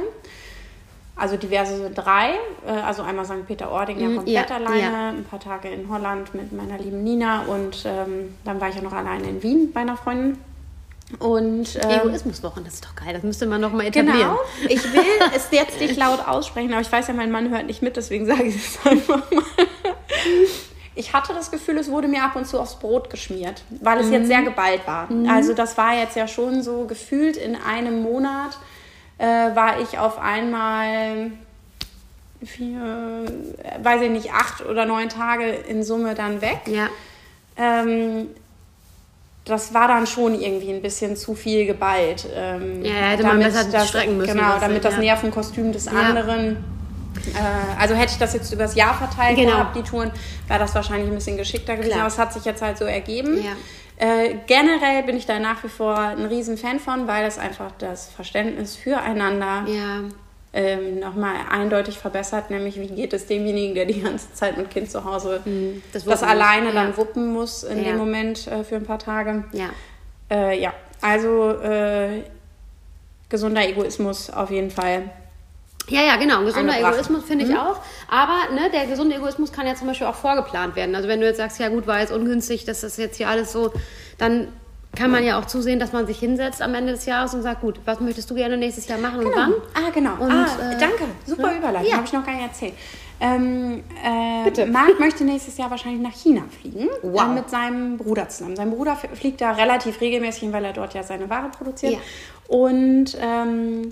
Also diverse drei, äh, also einmal St. Peter-Ording ja Mhm, komplett ja, alleine, ja. ein paar Tage in Holland mit meiner lieben Nina und ähm, dann war ich ja noch alleine in Wien bei einer Freundin. Und ähm, Egoismuswochen, das ist doch geil, das müsste man noch mal etablieren. Genau. Ich will es jetzt nicht laut aussprechen, aber ich weiß ja, mein Mann hört nicht mit, deswegen sage ich es einfach mal. Ich hatte das Gefühl, es wurde mir ab und zu aufs Brot geschmiert, weil es jetzt sehr geballt war. Also das war jetzt ja schon so gefühlt in einem Monat äh, war ich auf einmal vier, weiß ich nicht, acht oder neun Tage in Summe dann weg. Ja, Ähm, das war dann schon irgendwie ein bisschen zu viel geballt. Ähm, Ja, hätte man besser das, strecken müssen, Genau, damit das ja. Nervenkostüm des anderen. Äh, also hätte ich das jetzt übers Jahr verteilt Genau. gehabt, die Touren, wäre das wahrscheinlich ein bisschen geschickter gewesen. Klar. Aber es hat sich jetzt halt so ergeben. Ja. Äh, generell bin ich da nach wie vor ein riesen Fan von, weil es einfach das Verständnis füreinander ja, ähm, nochmal eindeutig verbessert, nämlich wie geht es demjenigen, der die ganze Zeit mit Kind zu Hause Mhm. das das, muss. alleine Ja. dann wuppen muss in Ja. dem Moment äh, für ein paar Tage. ja. Äh, ja, also äh, gesunder Egoismus auf jeden Fall. Ja, ja, genau. Ein gesunder Angebracht. Egoismus finde ich auch. Aber ne, der gesunde Egoismus kann ja zum Beispiel auch vorgeplant werden. Also wenn du jetzt sagst, ja gut, war jetzt ungünstig, dass das jetzt hier alles so, dann kann man ja auch zusehen, dass man sich hinsetzt am Ende des Jahres und sagt, gut, was möchtest du gerne nächstes Jahr machen und wann? Ah, genau. Und, ah, äh, danke. Super ne? Überleitung. Ja. Habe ich noch gar nicht erzählt. Ähm, äh, Bitte. Marc möchte nächstes Jahr wahrscheinlich nach China fliegen. Wow. Äh, mit seinem Bruder zusammen. Sein Bruder fliegt da relativ regelmäßig hin, weil er dort ja seine Ware produziert. Ja. Und ähm,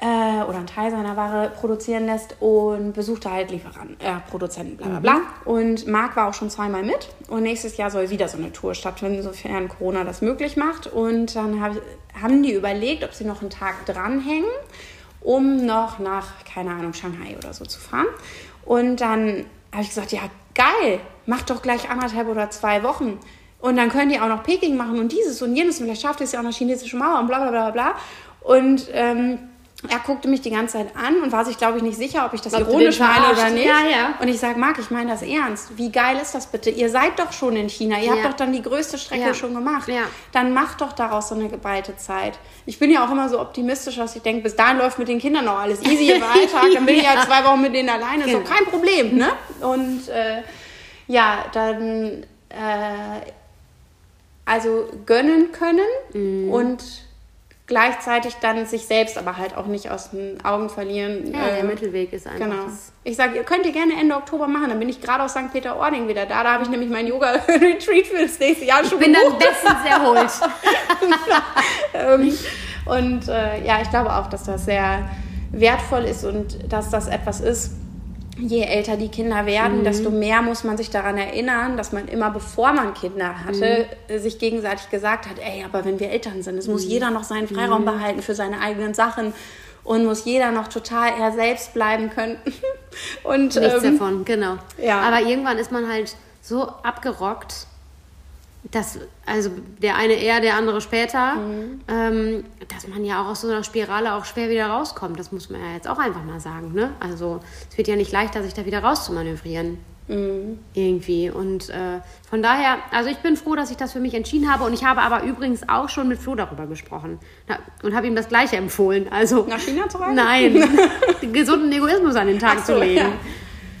äh, oder einen Teil seiner Ware produzieren lässt und besucht da halt Lieferanten, äh, Produzenten, bla bla bla. Und Marc war auch schon zweimal mit und nächstes Jahr soll wieder so eine Tour stattfinden, sofern Corona das möglich macht. Und dann hab, haben die überlegt, ob sie noch einen Tag dranhängen, um noch nach, keine Ahnung, Shanghai oder so zu fahren. Und dann habe ich gesagt, ja geil, mach doch gleich anderthalb oder zwei Wochen. Und dann können die auch noch Peking machen und dieses und jenes. Und vielleicht schafft es ja auch noch chinesische Mauer und bla bla bla bla. Und ähm, er guckte mich die ganze Zeit an und war sich, glaube ich, nicht sicher, ob ich das Ob ironisch meine oder nicht. Ja, ja. Und ich sage, Marc, ich meine das ernst. Wie geil ist das bitte? Ihr seid doch schon in China. Ihr Ja. habt doch dann die größte Strecke schon gemacht. Ja. Dann macht doch daraus so eine geballte Zeit. Ich bin ja auch immer so optimistisch, dass ich denke, bis dahin läuft mit den Kindern noch alles easy im Alltag. Dann bin ich ja zwei Wochen mit denen alleine. Ist Genau. doch kein Problem, ne? Und äh, ja, dann äh, also gönnen können Mhm. und gleichzeitig dann sich selbst aber halt auch nicht aus den Augen verlieren. Ja, der Äh, Mittelweg ist einfach Genau. Ich sage, ihr könnt ihr gerne Ende Oktober machen. Dann bin ich gerade aus St. Peter-Ording wieder da. Da habe ich nämlich mein Yoga-Retreat für das nächste Jahr schon Ich bin dann gebucht. bestens erholt. Ähm, und äh, ja, ich glaube auch, dass das sehr wertvoll ist und dass das etwas ist, je älter die Kinder werden, desto mehr muss man sich daran erinnern, dass man immer, bevor man Kinder hatte, äh, sich gegenseitig gesagt hat, ey, aber wenn wir Eltern sind, es muss jeder noch seinen Freiraum behalten für seine eigenen Sachen und muss jeder noch total er selbst bleiben können. und Nichts ähm, davon, genau. ja. Aber irgendwann ist man halt so abgerockt, dass, also der eine eher, der andere später, Mhm. ähm, dass man ja auch aus so einer Spirale auch schwer wieder rauskommt. Das muss man ja jetzt auch einfach mal sagen. Ne? Also es wird ja nicht leichter, sich da wieder rauszumanövrieren. Mhm. Irgendwie. Und äh, von daher, also ich bin froh, dass ich das für mich entschieden habe. Und ich habe aber übrigens auch schon mit Flo darüber gesprochen und habe ihm das Gleiche empfohlen. Also Nach China zu reisen? Nein, den gesunden Egoismus an den Tag so, zu legen. ja.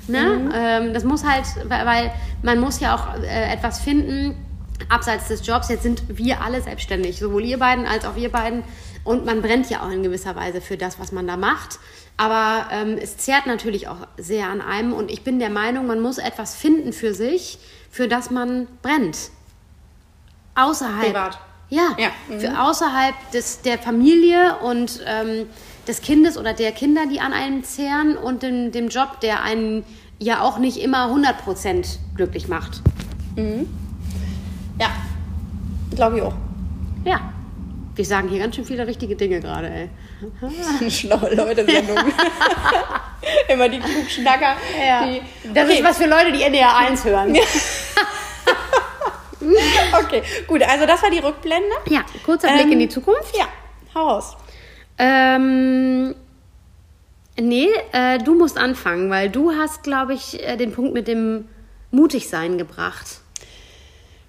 Ne? Ähm, das muss halt, weil weil man muss ja auch äh, etwas finden, abseits des Jobs. Jetzt sind wir alle selbstständig, sowohl ihr beiden als auch wir beiden. Und man brennt ja auch in gewisser Weise für das, was man da macht. Aber ähm, es zehrt natürlich auch sehr an einem. Und ich bin der Meinung, man muss etwas finden für sich, für das man brennt. Außerhalb. Privat. Ja, Ja, mhm. für außerhalb des, der Familie und ähm, des Kindes oder der Kinder, die an einem zehren und dem, dem Job, der einen ja auch nicht immer 100% glücklich macht. Ja, glaube ich auch. Ja, wir sagen hier ganz schön viele richtige Dinge gerade, ey. Eine schlaue Leute-Sendung. Immer die Klugschnacker. Die, Das okay. ist was für Leute, die NDR 1 hören. okay, gut, also das war die Rückblende. Nee, äh, du musst anfangen, weil du hast, glaube ich, äh, den Punkt mit dem Mutigsein gebracht.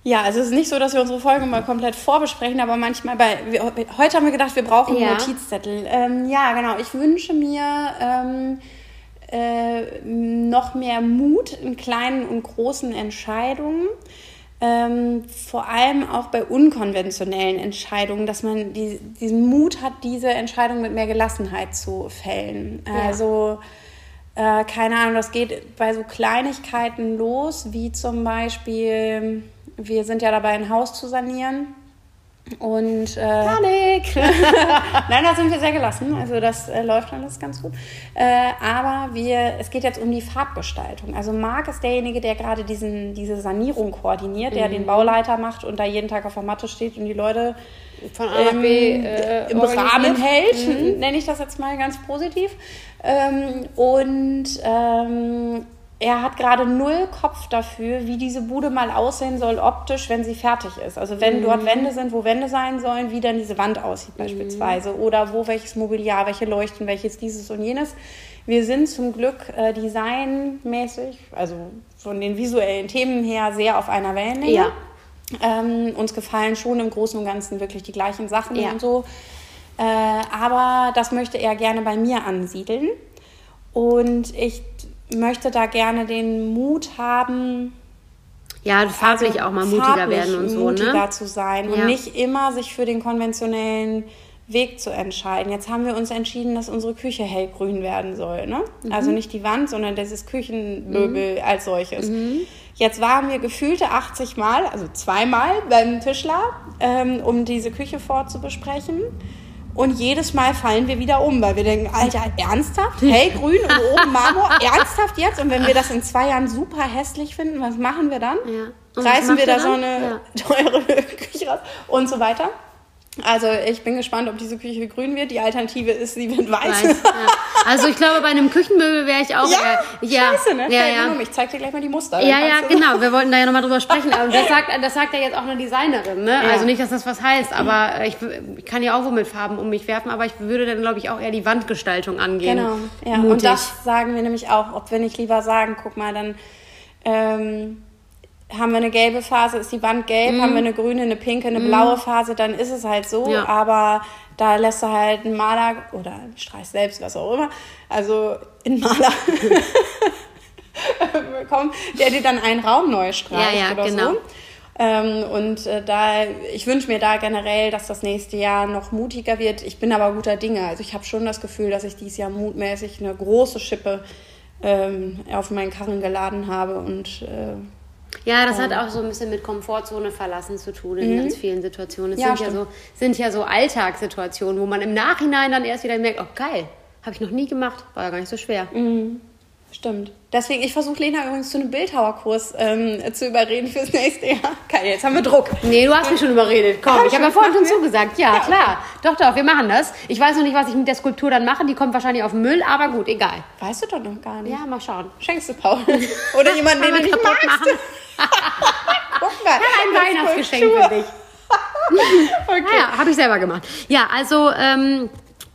Ja, also es ist nicht so, dass wir unsere Folge mal komplett vorbesprechen, aber manchmal bei. Wir, heute haben wir gedacht, wir brauchen Ja. einen Notizzettel. Ähm, ja, genau. Ich wünsche mir ähm, äh, noch mehr Mut in kleinen und großen Entscheidungen. Ähm, vor allem auch bei unkonventionellen Entscheidungen, dass man die, diesen Mut hat, diese Entscheidung mit mehr Gelassenheit zu fällen. Ja. Also äh, keine Ahnung, das geht bei so Kleinigkeiten los, wie zum Beispiel, wir sind ja dabei, ein Haus zu sanieren. Und äh, Panik! nein, da sind wir sehr gelassen. Also das äh, läuft alles ganz gut. Äh, aber wir, es geht jetzt um die Farbgestaltung. Also Marc ist derjenige, der gerade diesen, diese Sanierung koordiniert, der den Bauleiter macht und da jeden Tag auf der Matte steht und die Leute Von A nach B ähm, äh, im. Rahmen hält, nenne ich das jetzt mal ganz positiv. Ähm, und ähm, er hat gerade null Kopf dafür, wie diese Bude mal aussehen soll optisch, wenn sie fertig ist. Also wenn dort Wände sind, wo Wände sein sollen, wie dann diese Wand aussieht beispielsweise. Oder wo welches Mobiliar, welche Leuchten, welches dieses und jenes. Wir sind zum Glück äh, designmäßig, also von den visuellen Themen her, sehr auf einer Wellenlänge. Ja. Ähm, uns gefallen schon im Großen und Ganzen wirklich die gleichen Sachen Ja. und so. Äh, aber das möchte er gerne bei mir ansiedeln. Und ich möchte da gerne den Mut haben, Ja, farblich auch mal mutiger Also werden und so, mutiger ne? zu sein Ja. und nicht immer sich für den konventionellen Weg zu entscheiden. Jetzt haben wir uns entschieden, dass unsere Küche hellgrün werden soll. Ne? Mhm. Also nicht die Wand, sondern dieses Küchenmöbel als solches. Mhm. Jetzt waren wir gefühlte 80 Mal, also zweimal beim Tischler, ähm, um diese Küche vorzubesprechen. Und jedes Mal fallen wir wieder um, weil wir denken, Alter, ernsthaft? Hellgrün und oben Marmor? ernsthaft jetzt? Und wenn wir das in zwei Jahren super hässlich finden, was machen wir dann? Ja. Reißen wir da so dann? eine teure Küche raus und so weiter. Also ich bin gespannt, ob diese Küche grün wird. Die Alternative ist, sie wird weiß. Weiß, ja. Also ich glaube, bei einem Küchenmöbel wäre ich auch Ja, eher, ja, scheiße, ne? ja, ja. um. Ich zeig dir gleich mal die Muster. Ja, ja, genau. Wir wollten da ja nochmal drüber sprechen. Und das sagt, das sagt ja jetzt auch eine Designerin, ne? Also nicht, dass das was heißt, aber ich, ich kann ja auch wohl mit Farben um mich werfen, aber ich würde dann, glaube ich, auch eher die Wandgestaltung angehen. Genau, ja. Mutig. Und das sagen wir nämlich auch, ob wir nicht lieber sagen, guck mal, dann ähm, haben wir eine gelbe Phase, ist die Wand gelb, haben wir eine grüne, eine pinke, eine blaue Phase, dann ist es halt so. Mhm. Ja. Aber da lässt du halt einen Maler oder streichst selbst, was auch immer, also einen Maler bekommen, der dir dann einen Raum neu streicht Ja, ja, oder genau. so. Ähm, und äh, da, ich wünsche mir da generell, dass das nächste Jahr noch mutiger wird. Ich bin aber guter Dinge. Also ich habe schon das Gefühl, dass ich dieses Jahr mutmäßig eine große Schippe ähm, auf meinen Karren geladen habe und äh, Ja, das hat auch so ein bisschen mit Komfortzone verlassen zu tun in ganz vielen Situationen. Es Mhm. Ja, sind, ja so, sind ja so Alltagssituationen, wo man im Nachhinein dann erst wieder merkt, oh geil, habe ich noch nie gemacht, war ja gar nicht so schwer. Mhm. Stimmt. Deswegen, ich versuche Lena übrigens zu einem Bildhauerkurs ähm, zu überreden fürs nächste Jahr. Geil, jetzt haben wir Druck. Nee, du hast mich schon überredet. Komm, Hab ich habe ja vorhin schon zugesagt. Ja, klar. Doch, doch, wir machen das. Ich weiß noch nicht, was ich mit der Skulptur dann mache. Die kommt wahrscheinlich auf den Müll, aber gut, egal. Weißt du doch noch gar nicht. Ja, mal schauen. Schenkst du Paul? Oder jemanden, den Kann du nicht magst? machen. Guck mal. Ein Weihnachtsgeschenk für dich. Okay. Naja, habe ich selber gemacht. Ja, also ähm,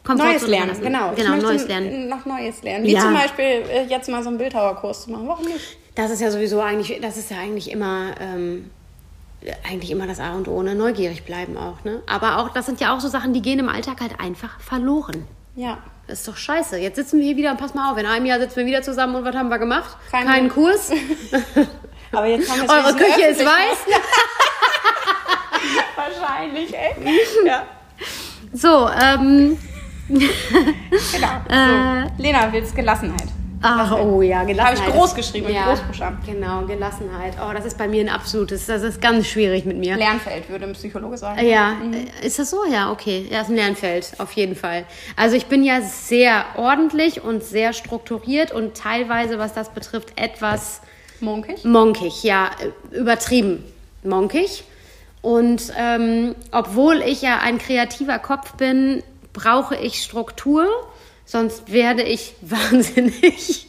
Komfortzone Neues lernen, genau. Genau, neues Lernen. Noch Neues lernen. Wie Ja. zum Beispiel äh, jetzt mal so einen Bildhauerkurs zu machen. Warum nicht? Das ist ja sowieso eigentlich, das ist ja eigentlich immer, ähm, eigentlich immer das A und O, ne? Neugierig bleiben auch, ne? Aber auch, das sind ja auch so Sachen, die gehen im Alltag halt einfach verloren. Ja. Das ist doch scheiße. Jetzt sitzen wir hier wieder und pass mal auf, in einem Jahr sitzen wir wieder zusammen und was haben wir gemacht? Kein- Keinen Kurs. Aber jetzt haben wir Eure Küche ist weiß. Wahrscheinlich, ey. Ja. So, ähm, Genau. so. Lena, willst Gelassenheit? ach, oh ja, Habe Gelassenheit. ich groß geschrieben, mit ja, Großbuchstaben. Genau, Gelassenheit. Oh, das ist bei mir ein absolutes, das ist ganz schwierig mit mir. Lernfeld, würde ein Psychologe sagen. Ja, äh, ist das so? Ja, okay. Ja, ist ein Lernfeld, auf jeden Fall. Also ich bin ja sehr ordentlich und sehr strukturiert und teilweise, was das betrifft, etwas Munkig? monkig, ja, äh, übertrieben monkig. Und ähm, obwohl ich ja ein kreativer Kopf bin, brauche ich Struktur, sonst werde ich wahnsinnig.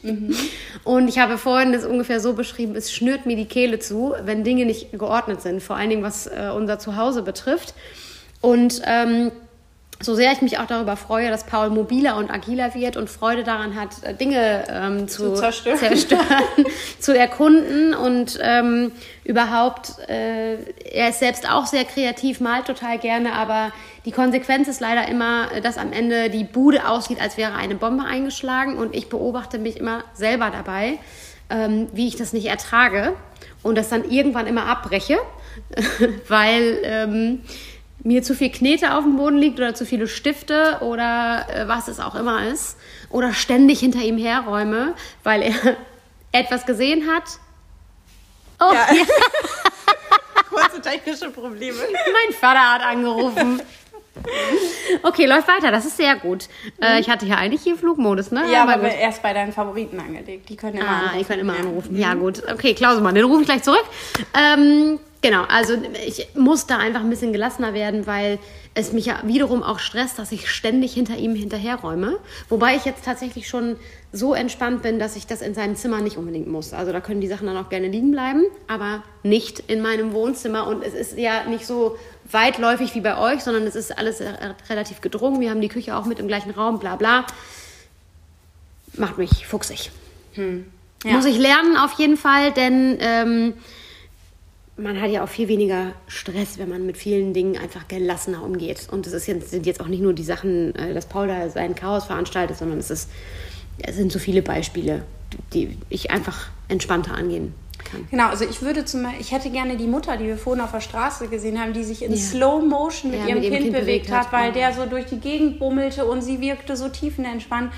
Und ich habe vorhin das ungefähr so beschrieben, es schnürt mir die Kehle zu, wenn Dinge nicht geordnet sind, vor allen Dingen was äh, unser Zuhause betrifft. Und ähm, so sehr ich mich auch darüber freue, dass Paul mobiler und agiler wird und Freude daran hat, äh, Dinge ähm, zu, zu, zerstören, zerstören zu erkunden und ähm, überhaupt, äh, er ist selbst auch sehr kreativ, malt total gerne, aber die Konsequenz ist leider immer, dass am Ende die Bude aussieht, als wäre eine Bombe eingeschlagen und ich beobachte mich immer selber dabei, ähm, wie ich das nicht ertrage und das dann irgendwann immer abbreche, weil ähm, mir zu viel Knete auf dem Boden liegt oder zu viele Stifte oder äh, was es auch immer ist oder ständig hinter ihm herräume, weil er etwas gesehen hat. Oh, ja. ja. Kurze technische Probleme. Mein Vater hat angerufen. Okay, läuft weiter, das ist sehr gut. Äh, mhm. ich hatte ja eigentlich hier Flugmodus, ne? Ja, aber, aber erst bei deinen Favoriten angelegt. Die können immer ah, anrufen. Die können immer anrufen. Ja, gut. Okay, Klausemann, den rufe ich gleich zurück. Ähm, Genau, also ich muss da einfach ein bisschen gelassener werden, weil es mich ja wiederum auch stresst, dass ich ständig hinter ihm hinterherräume. Wobei ich jetzt tatsächlich schon so entspannt bin, dass ich das in seinem Zimmer nicht unbedingt muss. Also da können die Sachen dann auch gerne liegen bleiben, aber nicht in meinem Wohnzimmer. Und es ist ja nicht so weitläufig wie bei euch, sondern es ist alles relativ gedrungen. Wir haben die Küche auch mit im gleichen Raum, bla bla. Macht mich fuchsig. Hm. Ja. Muss ich lernen auf jeden Fall, denn... Ähm, man hat ja auch viel weniger Stress, wenn man mit vielen Dingen einfach gelassener umgeht. Und es jetzt, sind jetzt auch nicht nur die Sachen, äh, dass Paul da sein Chaos veranstaltet, sondern es, ist, es sind so viele Beispiele, die ich einfach entspannter angehen kann. Genau, also ich würde zum Beispiel, ich hätte gerne die Mutter, die wir vorhin auf der Straße gesehen haben, die sich in ja. Slow Motion mit, ja, ihrem, mit kind, kind, bewegt hat, weil der so durch die Gegend bummelte und sie wirkte so tiefenentspannt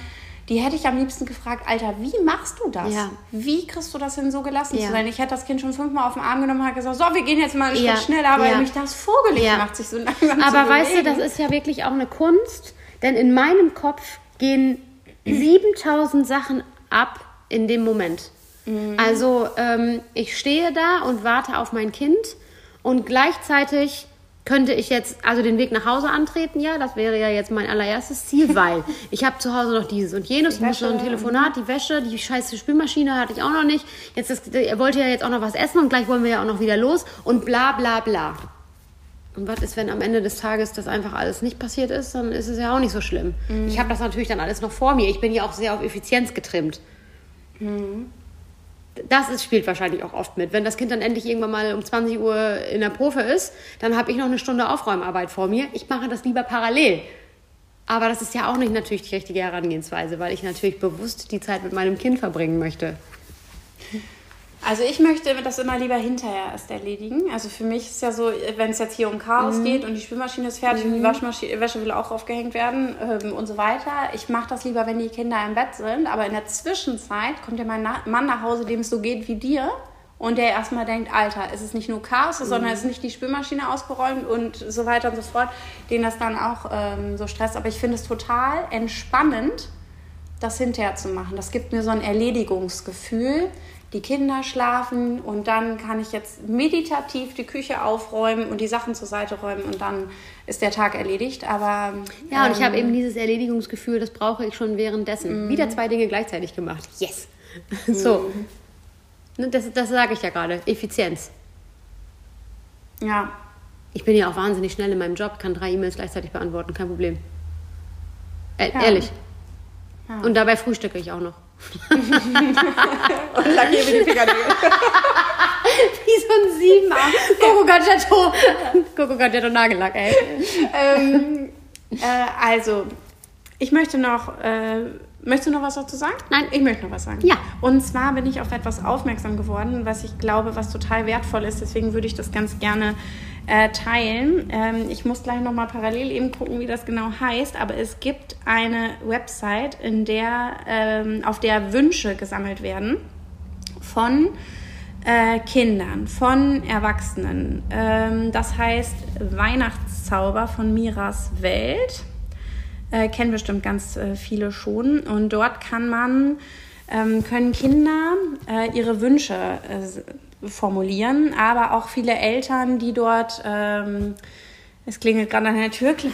die hätte ich am liebsten gefragt, Alter, wie machst du das? Ja. Wie kriegst du das hin, so gelassen zu sein? Ich hätte das Kind schon fünfmal auf den Arm genommen und gesagt, so, wir gehen jetzt mal einen. Schritt schneller, aber mich das vorgelegt macht, sich so langsam Aber weißt du, das ist ja wirklich auch eine Kunst, denn in meinem Kopf gehen 7000 Sachen ab in dem Moment. Mhm. Also ähm, ich stehe da und warte auf mein Kind und gleichzeitig könnte ich jetzt also den Weg nach Hause antreten? Ja, das wäre ja jetzt mein allererstes Ziel, weil ich habe zu Hause noch dieses und jenes, ich muss noch ein Telefonat, die Wäsche, die scheiße Spülmaschine hatte ich auch noch nicht. Jetzt das, er wollte ja jetzt auch noch was essen und gleich wollen wir ja auch noch wieder los und bla bla bla. Und was ist, wenn am Ende des Tages das einfach alles nicht passiert ist, dann ist es ja auch nicht so schlimm. Mhm. Ich habe das natürlich dann alles noch vor mir. Ich bin ja auch sehr auf Effizienz getrimmt. Mhm das ist, spielt wahrscheinlich auch oft mit. Wenn das Kind dann endlich irgendwann mal um 20 Uhr in der Profe ist, dann habe ich noch eine Stunde Aufräumarbeit vor mir. Ich mache das lieber parallel. Aber das ist ja auch nicht natürlich die richtige Herangehensweise, weil ich natürlich bewusst die Zeit mit meinem Kind verbringen möchte. Also ich möchte das immer lieber hinterher erst erledigen. Also für mich ist ja so, wenn es jetzt hier um Chaos mhm. geht und die Spülmaschine ist fertig mhm. und die mhm. Waschmaschine, Wäsche will auch aufgehängt werden ähm, und so weiter. Ich mache das lieber, wenn die Kinder im Bett sind. Aber in der Zwischenzeit kommt ja mein Na Mann nach Hause, dem es so geht wie dir. Und der erstmal denkt, Alter, es ist nicht nur Chaos, mhm. sondern es ist nicht die Spülmaschine ausgeräumt und so weiter und so fort, den das dann auch ähm, so stresst. Aber ich finde es total entspannend, das hinterher zu machen. Das gibt mir so ein Erledigungsgefühl die Kinder schlafen und dann kann ich jetzt meditativ die Küche aufräumen und die Sachen zur Seite räumen und dann ist der Tag erledigt. Aber ja, und ich habe ähm, eben dieses Erledigungsgefühl, das brauche ich schon währenddessen. Mm. Wieder zwei Dinge gleichzeitig gemacht. Yes. Mm. So. Ne, das, das sage ich ja gerade. Effizienz. Ja. Ich bin ja auch wahnsinnig schnell in meinem Job, kann drei E-Mails gleichzeitig beantworten, kein Problem. Äh, ja. Ehrlich. Ja. Und dabei frühstücke ich auch noch. Und lackiere mir die Fingernägel. Wie so ein Siebener. Coco Gadgetto. Coco Gadgetto Nagellack, ey. Ähm, äh, also, ich möchte noch. Äh, möchtest du noch was dazu sagen? Nein. Ich möchte noch was sagen. Ja. Und zwar bin ich auf etwas aufmerksam geworden, was ich glaube, was total wertvoll ist. Deswegen würde ich das ganz gerne äh, teilen. Ähm, ich muss gleich nochmal parallel eben gucken, wie das genau heißt, aber es gibt eine Website, in der, ähm, auf der Wünsche gesammelt werden von äh, Kindern, von Erwachsenen. Ähm, das heißt Weihnachtszauber von Miras Welt. Äh, kennen bestimmt ganz äh, viele schon. Und dort kann man, ähm, können Kinder äh, ihre Wünsche äh, formulieren, aber auch viele Eltern, die dort, ähm, es klingelt gerade an der Tür,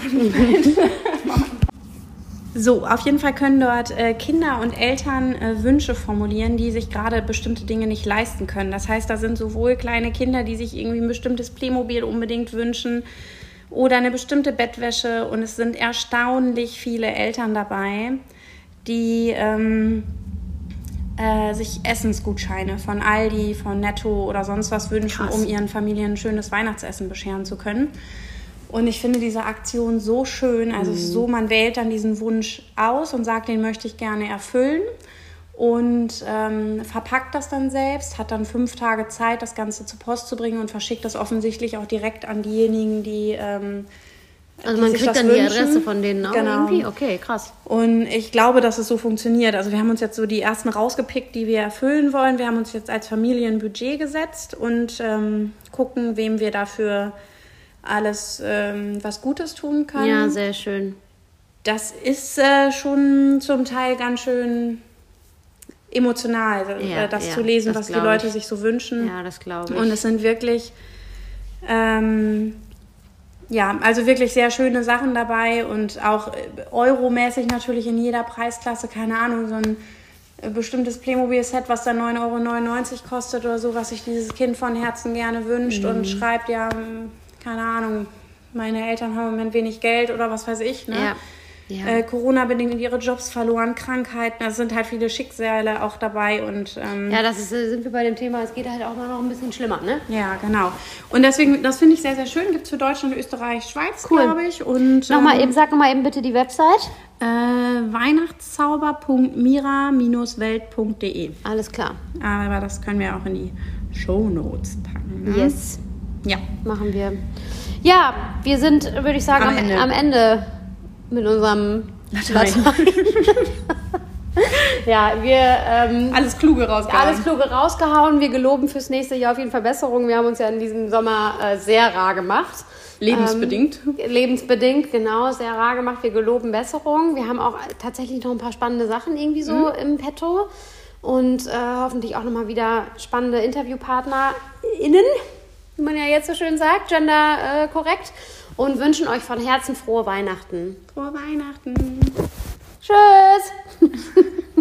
So, auf jeden Fall können dort äh, Kinder und Eltern äh, Wünsche formulieren, die sich gerade bestimmte Dinge nicht leisten können. Das heißt, da sind sowohl kleine Kinder, die sich irgendwie ein bestimmtes Playmobil unbedingt wünschen, oder eine bestimmte Bettwäsche. Und es sind erstaunlich viele Eltern dabei, die ähm, äh, sich Essensgutscheine von Aldi, von Netto oder sonst was wünschen, Krass. um ihren Familien ein schönes Weihnachtsessen bescheren zu können. Und ich finde diese Aktion so schön. Also ist so, man wählt dann diesen Wunsch aus und sagt, den möchte ich gerne erfüllen und ähm, verpackt das dann selbst, hat dann fünf Tage Zeit, das Ganze zur Post zu bringen und verschickt das offensichtlich auch direkt an diejenigen, die ähm, Also die man kriegt dann die wünschen. Adresse von denen auch Genau. irgendwie? Okay, krass. Und ich glaube, dass es so funktioniert. Also wir haben uns jetzt so die ersten rausgepickt, die wir erfüllen wollen. Wir haben uns jetzt als Familie ein Budget gesetzt und ähm, gucken, wem wir dafür alles ähm, was Gutes tun können. Ja, sehr schön. das ist äh, schon zum Teil ganz schön emotional, äh, Ja, das ja, zu lesen, das was die Leute ich. sich so wünschen. Ja, das glaube ich. Und es sind wirklich, ähm, ja, also wirklich sehr schöne Sachen dabei und auch äh, euromäßig natürlich in jeder Preisklasse, keine Ahnung, so ein äh, bestimmtes Playmobil-Set, was dann 9,99 Euro kostet oder so, was sich dieses Kind von Herzen gerne wünscht Mhm. und schreibt, ja, hm, keine Ahnung, meine Eltern haben im Moment wenig Geld oder was weiß ich, ne? ja. Ja. Äh, Corona-bedingt ihre Jobs verloren, Krankheiten, da sind halt viele Schicksale auch dabei und ähm, ja, das ist, äh, sind wir bei dem Thema, es geht halt auch mal noch ein bisschen schlimmer, ne? ja, genau. Und deswegen, das finde ich sehr, sehr schön. Gibt es für Deutschland, Österreich, Schweiz, Cool. glaube ich. Und Nochmal ähm, eben, sag nochmal eben bitte die Website. äh, weihnachtszauber.mira-welt.de. Alles klar. Aber das können wir auch in die Show Notes packen. Ne? Yes, Ja. machen wir. Ja, wir sind, würde ich sagen, Am am, Ende. am Ende mit unserem Latein. ja, wir ähm, Alles Kluge rausgehauen. alles Kluge rausgehauen. Wir geloben fürs nächste Jahr auf jeden Fall Besserung. Wir haben uns ja in diesem Sommer äh, sehr rar gemacht. Lebensbedingt. Ähm, lebensbedingt, genau, sehr rar gemacht. Wir geloben Besserung. Wir haben auch tatsächlich noch ein paar spannende Sachen irgendwie so Mhm. im Petto. Und äh, hoffentlich auch nochmal wieder spannende InterviewpartnerInnen, wie man ja jetzt so schön sagt, gender äh, korrekt. Und wünschen euch von Herzen frohe Weihnachten. Frohe Weihnachten. Tschüss!